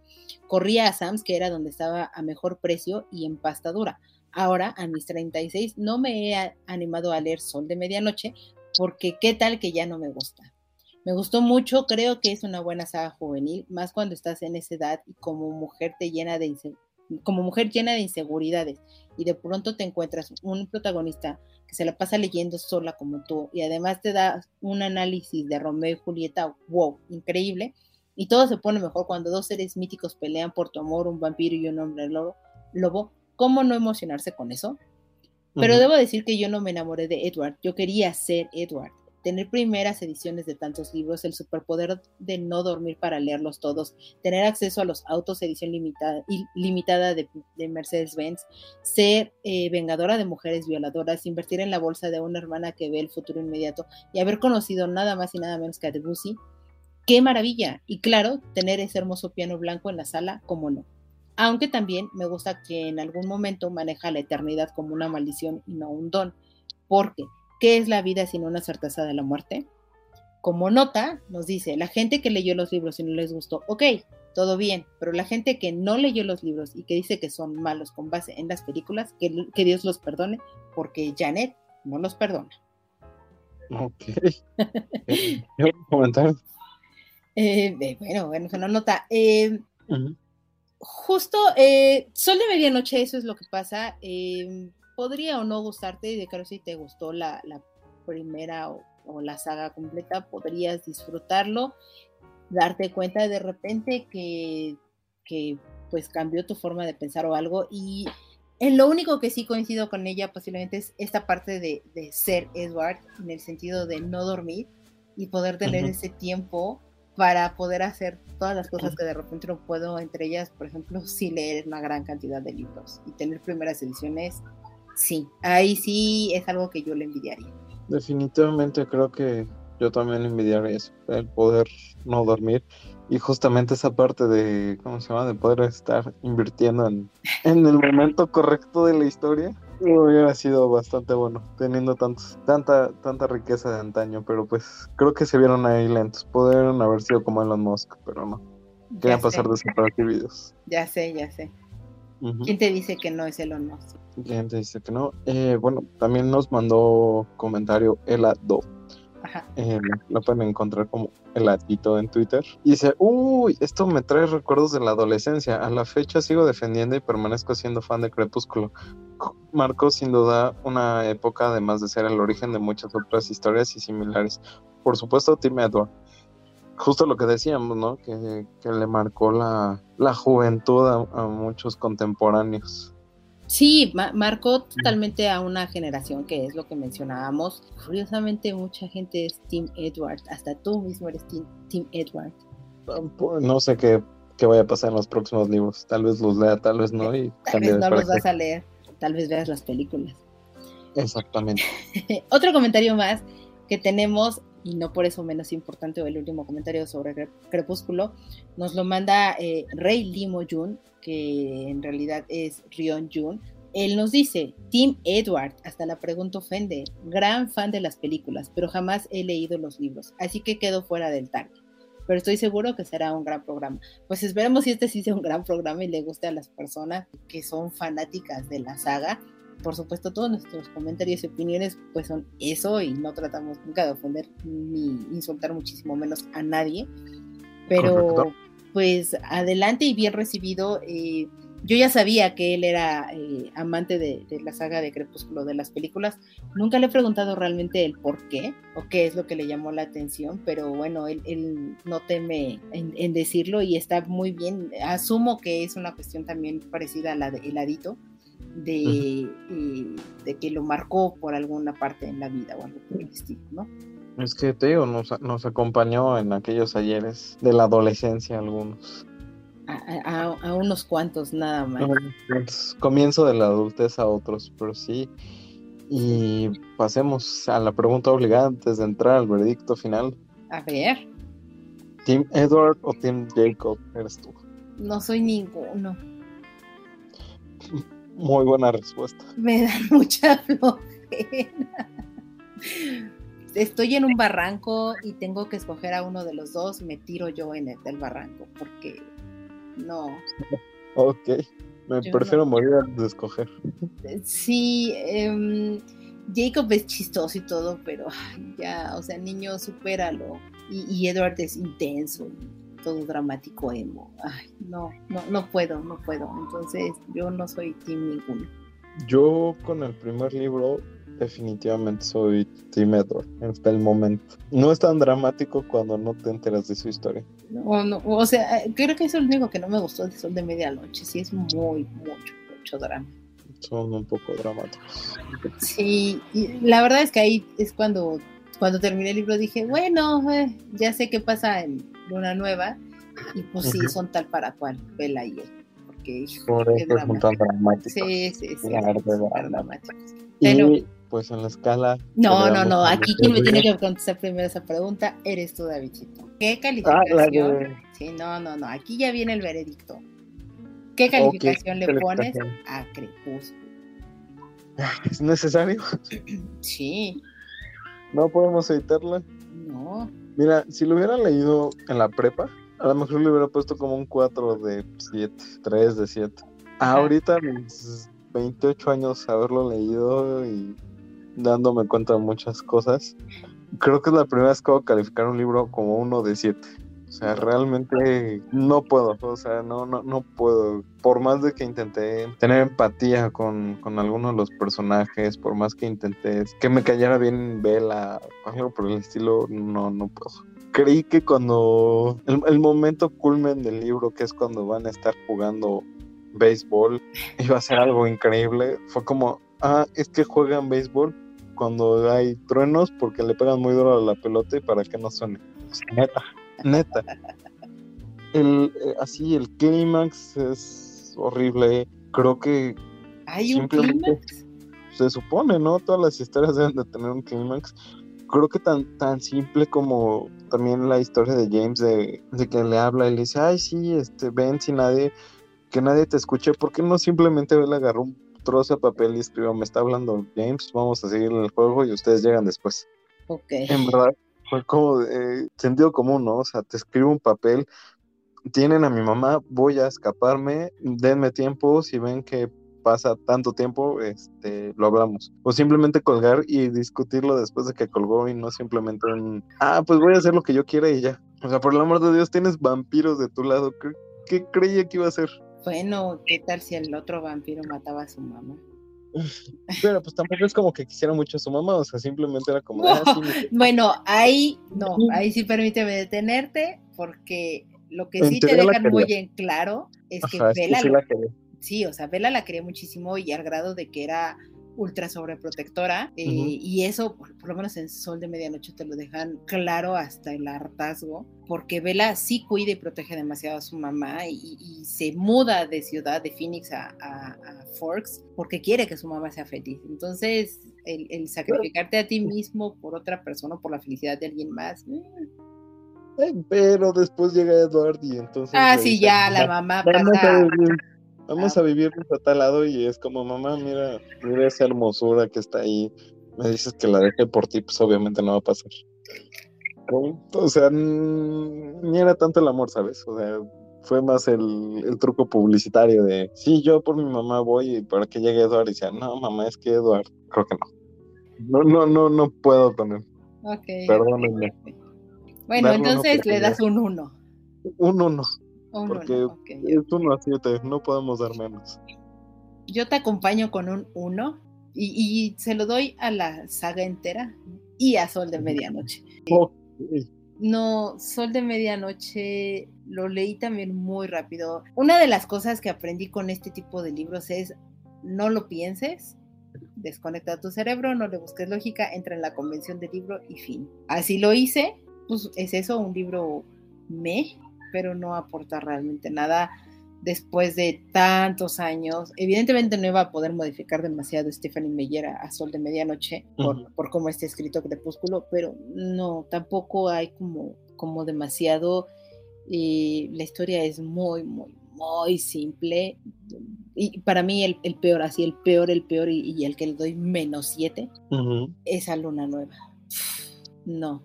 Corría a Sam's, que era donde estaba a mejor precio y en pasta dura Ahora, a mis 36, no me he animado a leer Sol de Medianoche porque qué tal que ya no me gusta. Me gustó mucho, creo que es una buena saga juvenil, más cuando estás en esa edad y como mujer te llena de como mujer llena de inseguridades y de pronto te encuentras un protagonista que se la pasa leyendo sola como tú y además te da un análisis de Romeo y Julieta, wow, increíble. Y todo se pone mejor cuando dos seres míticos pelean por tu amor, un vampiro y un hombre lobo, lobo ¿Cómo no emocionarse con eso? Pero debo decir que yo no me enamoré de Edward, yo quería ser Edward. Tener primeras ediciones de tantos libros, el superpoder de no dormir para leerlos todos, tener acceso a los autos edición limitada, limitada de, Mercedes-Benz, ser eh, vengadora de mujeres violadoras, invertir en la bolsa de una hermana que ve el futuro inmediato y haber conocido nada más y nada menos que a Debussy. ¡Qué maravilla! Y claro, tener ese hermoso piano blanco en la sala, como no aunque también me gusta que en algún momento maneja la eternidad como una maldición y no un don, porque ¿qué es la vida sin una certeza de la muerte? Como nota, nos dice, la gente que leyó los libros y no les gustó, ok, todo bien, pero la gente que no leyó los libros y que dice que son malos con base en las películas, que, Dios los perdone, porque Janet no los perdona. Ok. comentar? Eh, bueno, bueno, se nos nota. Eh, justo, eh, Sol de Medianoche, eso es lo que pasa. Em, podría o no gustarte, y de claro si te gustó la, primera o o la saga completa, podrías disfrutarlo, darte cuenta de repente que, que pues cambió tu forma de pensar o algo y en lo único que sí coincido con ella posiblemente es esta parte de, ser Edward, en el sentido de no dormir y poder tener ese tiempo para poder hacer todas las cosas que de repente no puedo, entre ellas, por ejemplo, sí leer una gran cantidad de libros y tener primeras ediciones, sí, ahí sí es algo que yo le envidiaría. Definitivamente creo que yo también envidiaría eso, el poder no dormir y justamente esa parte de, ¿cómo se llama?, de poder estar invirtiendo en, en el momento correcto de la historia, hubiera sido bastante bueno, teniendo tantos, tanta, tanta riqueza de antaño, pero pues creo que se vieron ahí lentos, pudieron haber sido como Elon Musk, pero no, querían pasar desapercibidos. Ya sé, ya sé. ¿Quién te dice que no es Elon Musk? ¿Quién te dice que no? Eh, bueno, también nos mandó comentario Elado eh, lo pueden encontrar como el latito en Twitter. Y dice, uy, esto me trae recuerdos de la adolescencia. A la fecha sigo defendiendo y permanezco siendo fan de Crepúsculo. Marcó sin duda una época, además de ser el origen de muchas otras historias y similares. Por supuesto, Tim Edward. Justo lo que decíamos, ¿no? Que, le marcó la, la juventud a muchos contemporáneos. Sí, marcó totalmente a una generación que es lo que mencionábamos. Curiosamente, mucha gente es Team Edward, hasta tú mismo eres Team, Edward. Ah, pues, no sé qué, qué, vaya a pasar en los próximos libros. Tal vez los lea, tal vez no. Y tal vez no los vas a leer, tal vez veas las películas. Exactamente. Otro comentario más que tenemos y no por eso menos importante o el último comentario sobre Crepúsculo, nos lo manda eh, Rey Limo Jun, que en realidad es Rion Jun. Él nos dice, Tim Edward, hasta la pregunta ofende, gran fan de las películas, pero jamás he leído los libros, así que quedo fuera del target. Pero estoy seguro que será un gran programa. Pues esperemos si este sí sea un gran programa y le guste a las personas que son fanáticas de la saga por supuesto, todos nuestros comentarios y opiniones pues son eso y no tratamos nunca de ofender ni insultar muchísimo menos a nadie. Pero pues adelante y bien recibido. Eh, yo ya sabía que él era eh, amante de, la saga de Crepúsculo de las películas. Nunca le he preguntado realmente el por qué o qué es lo que le llamó la atención, pero bueno, él, no teme en, decirlo y está muy bien. Asumo que es una cuestión también parecida a la de Heladito de, eh, de que lo marcó por alguna parte en la vida o algo por el estilo, ¿no? Es que te digo, nos, nos acompañó en aquellos ayeres de la adolescencia algunos. A, a, unos cuantos nada más. comienzo de la adultez a otros, pero sí. Y pasemos a la pregunta obligada antes de entrar al veredicto final. A ver. ¿Team Edward o Team Jacob eres tú? No soy ninguno. Muy buena respuesta. Me da mucha flojera. Estoy en un barranco y tengo que escoger a uno de los dos, me tiro yo en el del barranco, porque no. Ok, me prefiero morir antes de escoger. Sí, em, Jacob es chistoso y todo, pero ya, o sea, niño, supéralo. Y, y Edward es intenso todo dramático emo. Ay, no, no, no puedo, no puedo. Entonces yo no soy team ninguno. Yo con el primer libro definitivamente soy Team Edward hasta el momento. No es tan dramático cuando no te enteras de su historia. No, no, o sea, creo que eso es lo único que no me gustó de Sol de Medianoche. Sí, es muy, mucho, mucho drama. Son un poco dramáticos. Sí, y la verdad es que ahí es cuando, cuando terminé el libro dije, bueno, eh, ya sé qué pasa en una nueva, y pues sí, son tal para cual, Vela y él. Porque, Por eso son tan dramáticos. Sí, sí, sí. dramáticos. Y pues en la escala. No, no, no. Aquí quien me tiene que contestar primero esa pregunta eres tú, Davidito. ¿Qué ah, calificación? Sí, no, no, no. Aquí ya viene el veredicto. ¿Qué calificación le pones a Crepúsculo? ¿Es necesario? Sí. ¿No podemos editarla? No. Mira, si lo hubiera leído en la prepa, a lo mejor le hubiera puesto como un 4 de 7, 3 de 7. Ahorita, mis 28 años, haberlo leído y dándome cuenta de muchas cosas, creo que es la primera vez que voy a calificar un libro como uno de 7. O sea, realmente no puedo, o sea, no, no, no puedo. Por más de que intenté tener empatía con, con algunos de los personajes, por más que intenté que me cayera bien Vela, por el estilo, no, no puedo. Creí que cuando el, el momento culmen del libro, que es cuando van a estar jugando béisbol, iba a ser algo increíble. Fue como, ah, es que juegan béisbol cuando hay truenos porque le pegan muy duro a la pelota y para que no suene. neta, neta. El, eh, así, el clímax es horrible. Creo que ¿Hay un clímax? Se supone, ¿no? Todas las historias deben de tener un clímax. Creo que tan, tan simple como también la historia de James de, de que le habla y le dice, ay, sí, este, ven, si nadie que nadie te escuche, ¿por qué no simplemente le agarró un trozo de papel y escribió, me está hablando James, vamos a seguir el juego y ustedes llegan después? Ok. En verdad, fue como eh, sentido común, ¿no? O sea, te escribo un papel, tienen a mi mamá, voy a escaparme, denme tiempo, si ven que pasa tanto tiempo, este, lo hablamos. O simplemente colgar y discutirlo después de que colgó y no simplemente un, ah, pues voy a hacer lo que yo quiera y ya. O sea, por el amor de Dios, tienes vampiros de tu lado. ¿Qué, qué creía que iba a ser? Bueno, ¿qué tal si el otro vampiro mataba a su mamá? Pero pues tampoco es como que quisiera mucho a su mamá, o sea, simplemente era como... Ah, bueno, ahí no, ahí sí permíteme detenerte, porque lo que sí te dejan muy en claro es que Vela... sí, o sea, Vela la quería muchísimo y al grado de que era ultra sobreprotectora eh, y eso por, lo menos en Sol de Medianoche te lo dejan claro hasta el hartazgo porque Vela sí cuida y protege demasiado a su mamá y, se muda de ciudad de Phoenix a, Forks porque quiere que su mamá sea feliz. Entonces el, sacrificarte a ti mismo por otra persona por la felicidad de alguien más eh, pero después llega Edward y entonces ah sí ya la mamá pasa vamos a vivir a tal lado y es como, mamá, mira, mira esa hermosura que está ahí. Me dices que la deje por ti, pues obviamente no va a pasar. O sea, ni era tanto el amor, ¿sabes? O sea, fue más el, truco publicitario de, sí, yo por mi mamá voy y para que llegue Eduard y decía, no, mamá, es que Eduard, creo que no. No, no, no, no puedo con él. Ok. Perdónenme. Bueno, entonces le das un uno. Un uno porque es uno a 7, no podemos dar menos. Yo te acompaño con un 1 y, se lo doy a la saga entera y a Sol de Medianoche. No, Sol de Medianoche lo leí también muy rápido. Una de las cosas que aprendí con este tipo de libros es no lo pienses, desconecta tu cerebro, no le busques lógica, entra en la convención del libro y fin. Así lo hice, pues es eso, un libro me, pero no aporta realmente nada después de tantos años. Evidentemente no iba a poder modificar demasiado Stephanie Meyer a, Sol de Medianoche por, cómo está escrito Crepúsculo, pero no, tampoco hay como, como demasiado. Y la historia es muy, muy, muy simple. Y para mí el, peor, así el peor, el peor y, el que le doy menos siete, es a Luna Nueva. No,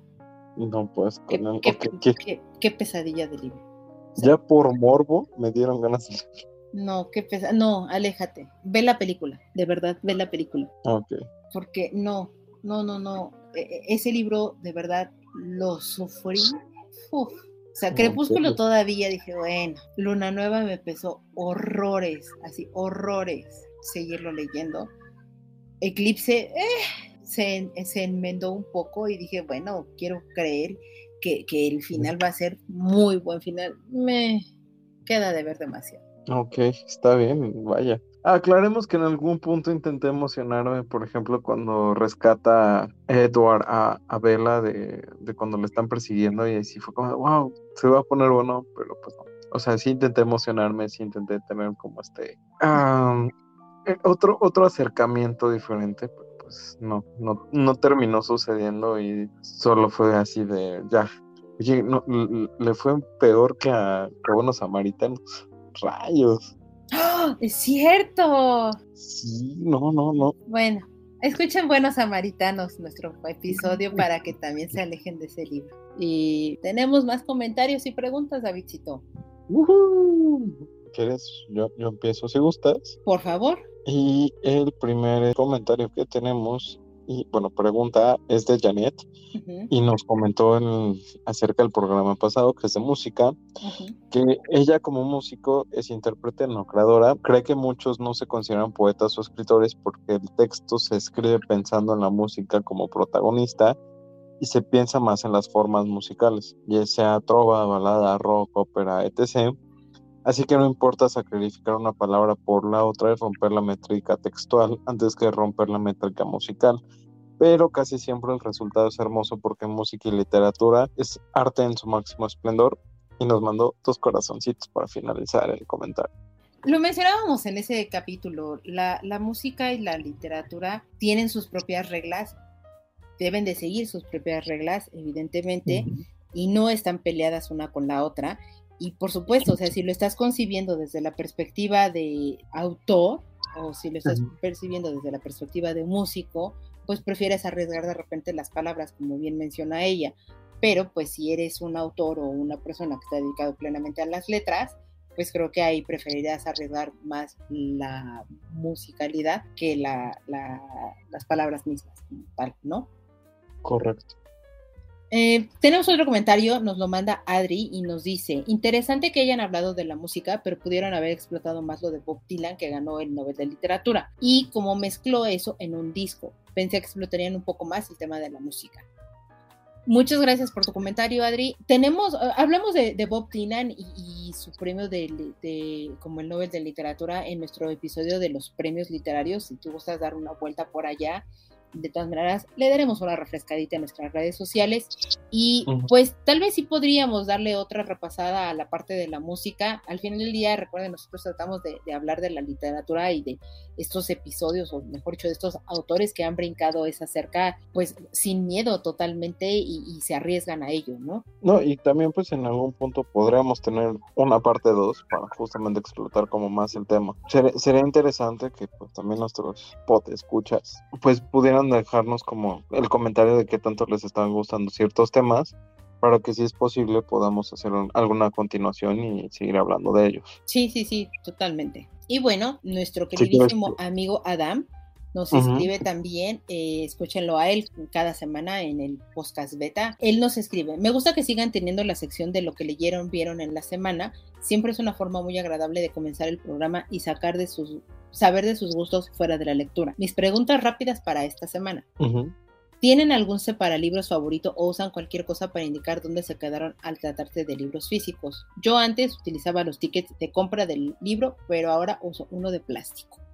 no, pues con qué, pesadilla de libro. ya por morbo me dieron ganas de No, qué pesa No, aléjate. Ve la película, de verdad, ve la película. Ok. Porque no, no, no, no. E, e, ese libro, de verdad, lo sufrí. Uf. O sea, Crepúsculo todavía dije, bueno, Luna Nueva me pesó horrores, así, horrores seguirlo leyendo. Eclipse, eh, se, enmendó un poco y dije, bueno, quiero creer que, el final va a ser muy buen final. Me queda de ver demasiado. Ok, está bien, vaya. Aclaremos que en algún punto intenté emocionarme, por ejemplo, cuando rescata Edward a, a Bella de, cuando le están persiguiendo y así fue como, wow, se va a poner bueno, pero pues no. O sea, sí intenté emocionarme, sí intenté tener como este... Eh, otro, otro acercamiento diferente, pues no, no, no terminó sucediendo y solo fue así de ya. Oye, no, le fue peor que a, Buenos Samaritanos. Rayos. ¡Ah! Es cierto. Sí, no, no, no. Bueno, escuchen Buenos Samaritanos, nuestro episodio, para que también se alejen de ese libro. Y tenemos más comentarios y preguntas, Davidcito. ¿Quieres? Yo, yo empiezo si gustas. Por favor. Y el primer comentario que tenemos y bueno, pregunta es de Janet y nos comentó acerca del programa pasado, que es de música, que ella como músico es intérprete, no creadora. Cree que muchos no se consideran poetas o escritores porque el texto se escribe pensando en la música como protagonista y se piensa más en las formas musicales, ya sea trova, balada, rock, ópera, etc. Así que no importa sacrificar una palabra por la otra y romper la métrica textual antes que romper la métrica musical. Pero casi siempre el resultado es hermoso porque música y literatura es arte en su máximo esplendor. Y nos mandó dos corazoncitos para finalizar el comentario. Lo mencionábamos en ese capítulo, la, la música y la literatura tienen sus propias reglas deben de seguir sus propias reglas, evidentemente, y no están peleadas una con la otra. Y por supuesto, o sea, si lo estás concibiendo desde la perspectiva de autor o si lo estás percibiendo desde la perspectiva de músico, pues prefieres arriesgar de repente las palabras, como bien menciona ella. Pero pues si eres un autor o una persona que está dedicado plenamente a las letras, pues creo que ahí preferirías arriesgar más la musicalidad que la, las palabras mismas, tal, ¿no? Correcto. Eh, tenemos otro comentario, nos lo manda Adri y nos dice, interesante que hayan hablado de la música, pero pudieron haber explotado más lo de Bob Dylan, que ganó el Nobel de Literatura, y como mezcló eso en un disco. Pensé que explotarían un poco más el tema de la música. Muchas gracias por tu comentario, Adri. Tenemos, eh, hablamos de, Bob Dylan y, su premio de, como el Nobel de Literatura en nuestro episodio de los premios literarios. Si tú gustas dar una vuelta por allá, de todas maneras, le daremos una refrescadita en nuestras redes sociales y pues tal vez sí podríamos darle otra repasada a la parte de la música. Al final del día, recuerden, nosotros tratamos de, hablar de la literatura y de estos episodios, o mejor dicho, de estos autores que han brincado esa cerca, pues sin miedo totalmente y, se arriesgan a ello, ¿no? No, y también pues en algún punto podríamos tener una parte 2 para justamente explotar como más el tema. Sería, interesante que pues también nuestros pot escuchas pues pudieran dejarnos como el comentario de qué tanto les están gustando ciertos temas para que si es posible podamos hacer alguna continuación y seguir hablando de ellos. Sí, sí, sí, totalmente. Y bueno, nuestro queridísimo amigo Adam nos escribe también, eh, escúchenlo a él cada semana en el podcast beta. Él nos escribe, me gusta que sigan teniendo la sección de lo que leyeron, vieron en la semana. Siempre es una forma muy agradable de comenzar el programa y sacar de sus saber de sus gustos fuera de la lectura. Mis preguntas rápidas para esta semana. ¿Tienen algún separalibros favorito o usan cualquier cosa para indicar dónde se quedaron al tratarse de libros físicos? Yo antes utilizaba los tickets de compra del libro, pero ahora uso uno de plástico.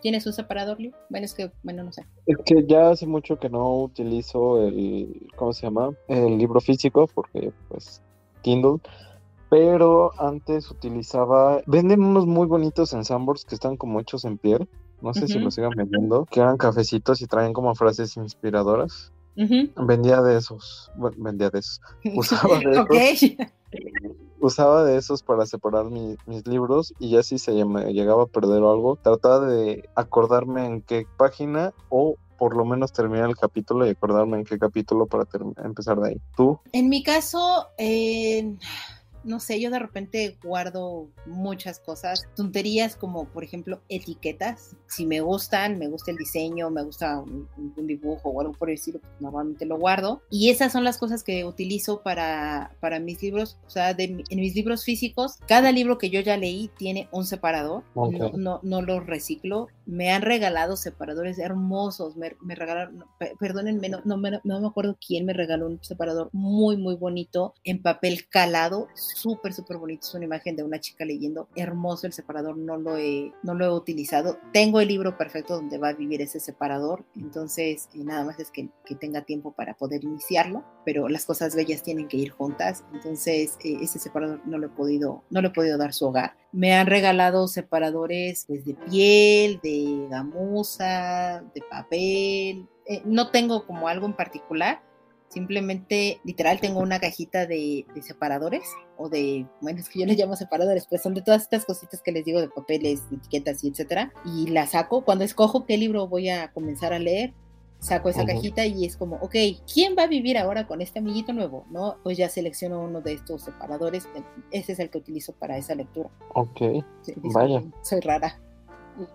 ¿Tienes un separador, Leo? Bueno, es que, bueno, no sé. Es que ya hace mucho que no utilizo el, ¿cómo se llama? El libro físico, porque pues Kindle pero antes utilizaba, venden unos muy bonitos ensambles que están como hechos en piel, no sé si los sigan vendiendo, que eran cafecitos y traen como frases inspiradoras. Vendía de esos, bueno, vendía de esos, usaba de esos. Usaba de esos para separar mis libros y ya si se me llegaba a perder algo, trataba de acordarme en qué página o por lo menos terminar el capítulo y acordarme en qué capítulo para empezar de ahí. ¿Tú? En mi caso, eh, no sé, yo de repente guardo muchas cosas, tonterías como por ejemplo etiquetas, si me gustan, me gusta el diseño, me gusta un, dibujo o algo por el estilo, pues normalmente lo guardo. Y esas son las cosas que utilizo para, para mis libros, o sea, en mis libros físicos, cada libro que yo ya leí tiene un separador, no, no, no los reciclo, me han regalado separadores hermosos, me, regalaron, perdónenme, no, no, no, me acuerdo quién me regaló un separador muy, muy bonito en papel calado, súper, súper bonito, es una imagen de una chica leyendo, hermoso el separador, no lo he, no lo he utilizado, tengo el libro perfecto donde va a vivir ese separador, entonces nada más es que, que, tenga tiempo para poder iniciarlo, pero las cosas bellas tienen que ir juntas, entonces eh, ese separador no lo he podido, no lo he podido dar su hogar. Me han regalado separadores pues, de piel, de gamuza, de papel. Eh, no tengo como algo en particular, simplemente literal tengo una cajita de, separadores o de, bueno, es que yo les llamo separadores, pues son de todas estas cositas que les digo de papeles, etiquetas y etcétera, y la saco cuando escojo qué libro voy a comenzar a leer, saco esa cajita y es como, ok, ¿quién va a vivir ahora con este amiguito nuevo? ¿No? Pues ya selecciono uno de estos separadores, ese es el que utilizo para esa lectura. Ok, vaya. Soy rara.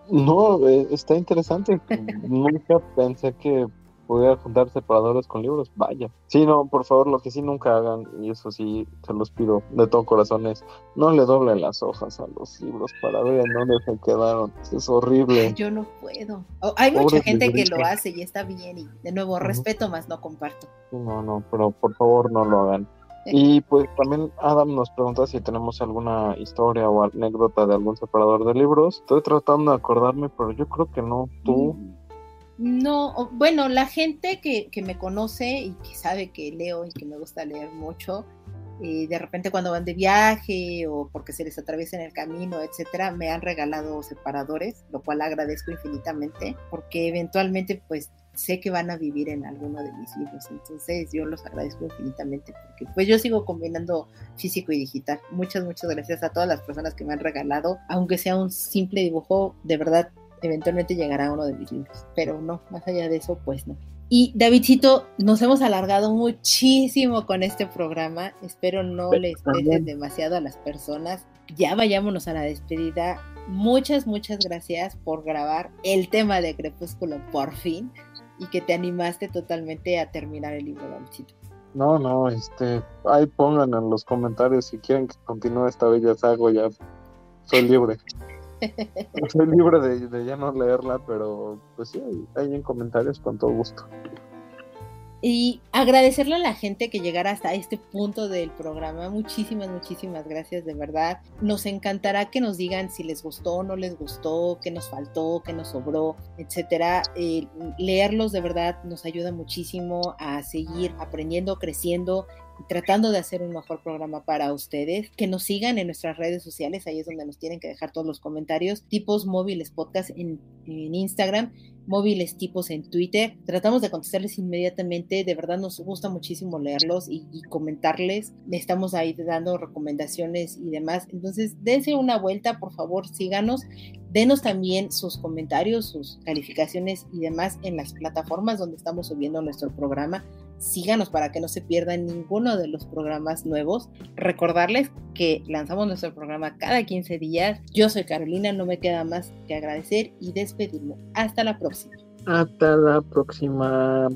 No, eh, está interesante. Nunca pensé que pudiera juntar separadores con libros, vaya. Sí, no, por favor, lo que sí nunca hagan, y eso sí se los pido de todo corazón, es no le doblen las hojas a los libros para ver en dónde se quedaron. Es horrible. Yo no puedo. hay mucha gente que lo hace y está bien, y de nuevo, respeto más no comparto. No, no, pero por favor no lo hagan. Y pues también Adam nos pregunta si tenemos alguna historia o anécdota de algún separador de libros. Estoy tratando de acordarme, pero yo creo que no. ¿Tú? Mm, no, bueno, la gente que, que me conoce y que sabe que leo y que me gusta leer mucho, y de repente cuando van de viaje o porque se les atraviesa en el camino, etcétera, me han regalado separadores, lo cual agradezco infinitamente, porque eventualmente pues sé que van a vivir en alguno de mis libros. Entonces yo los agradezco infinitamente porque pues yo sigo combinando físico y digital. Muchas, muchas gracias a todas las personas que me han regalado, aunque sea un simple dibujo, de verdad, eventualmente llegará uno de mis libros. Pero no, más allá de eso, pues no. Y Davidcito, nos hemos alargado muchísimo con este programa. Espero no les pese demasiado a las personas. Ya vayámonos a la despedida. Muchas, muchas gracias por grabar el tema de Crepúsculo por fin y que te animaste totalmente a terminar el libro, Davidcito. No, no, este, ahí pongan en los comentarios si quieren que continúe esta bella saga, ya soy libre. Soy libre de, ya no leerla, pero pues sí, ahí en comentarios con todo gusto. Y agradecerle a la gente que llegara hasta este punto del programa. Muchísimas, muchísimas gracias, de verdad. Nos encantará que nos digan si les gustó no les gustó, qué nos faltó, qué nos sobró, etcétera. Eh, leerlos de verdad nos ayuda muchísimo a seguir aprendiendo, creciendo tratando de hacer un mejor programa para ustedes. Que nos sigan en nuestras redes sociales, ahí es donde nos tienen que dejar todos los comentarios. Tipos móviles podcast en, Instagram móviles tipos en Twitter. Tratamos de contestarles inmediatamente, de verdad nos gusta muchísimo leerlos y, comentarles. Estamos ahí dando recomendaciones y demás. Entonces, dense una vuelta, por favor, síganos. Denos también sus comentarios, sus calificaciones y demás en las plataformas donde estamos subiendo nuestro programa síganos para que no se pierdan ninguno de los programas nuevos. Recordarles que lanzamos nuestro programa cada 15 días. Yo soy Carolina, no me queda más que agradecer y despedirme. Hasta la próxima. Hasta la próxima.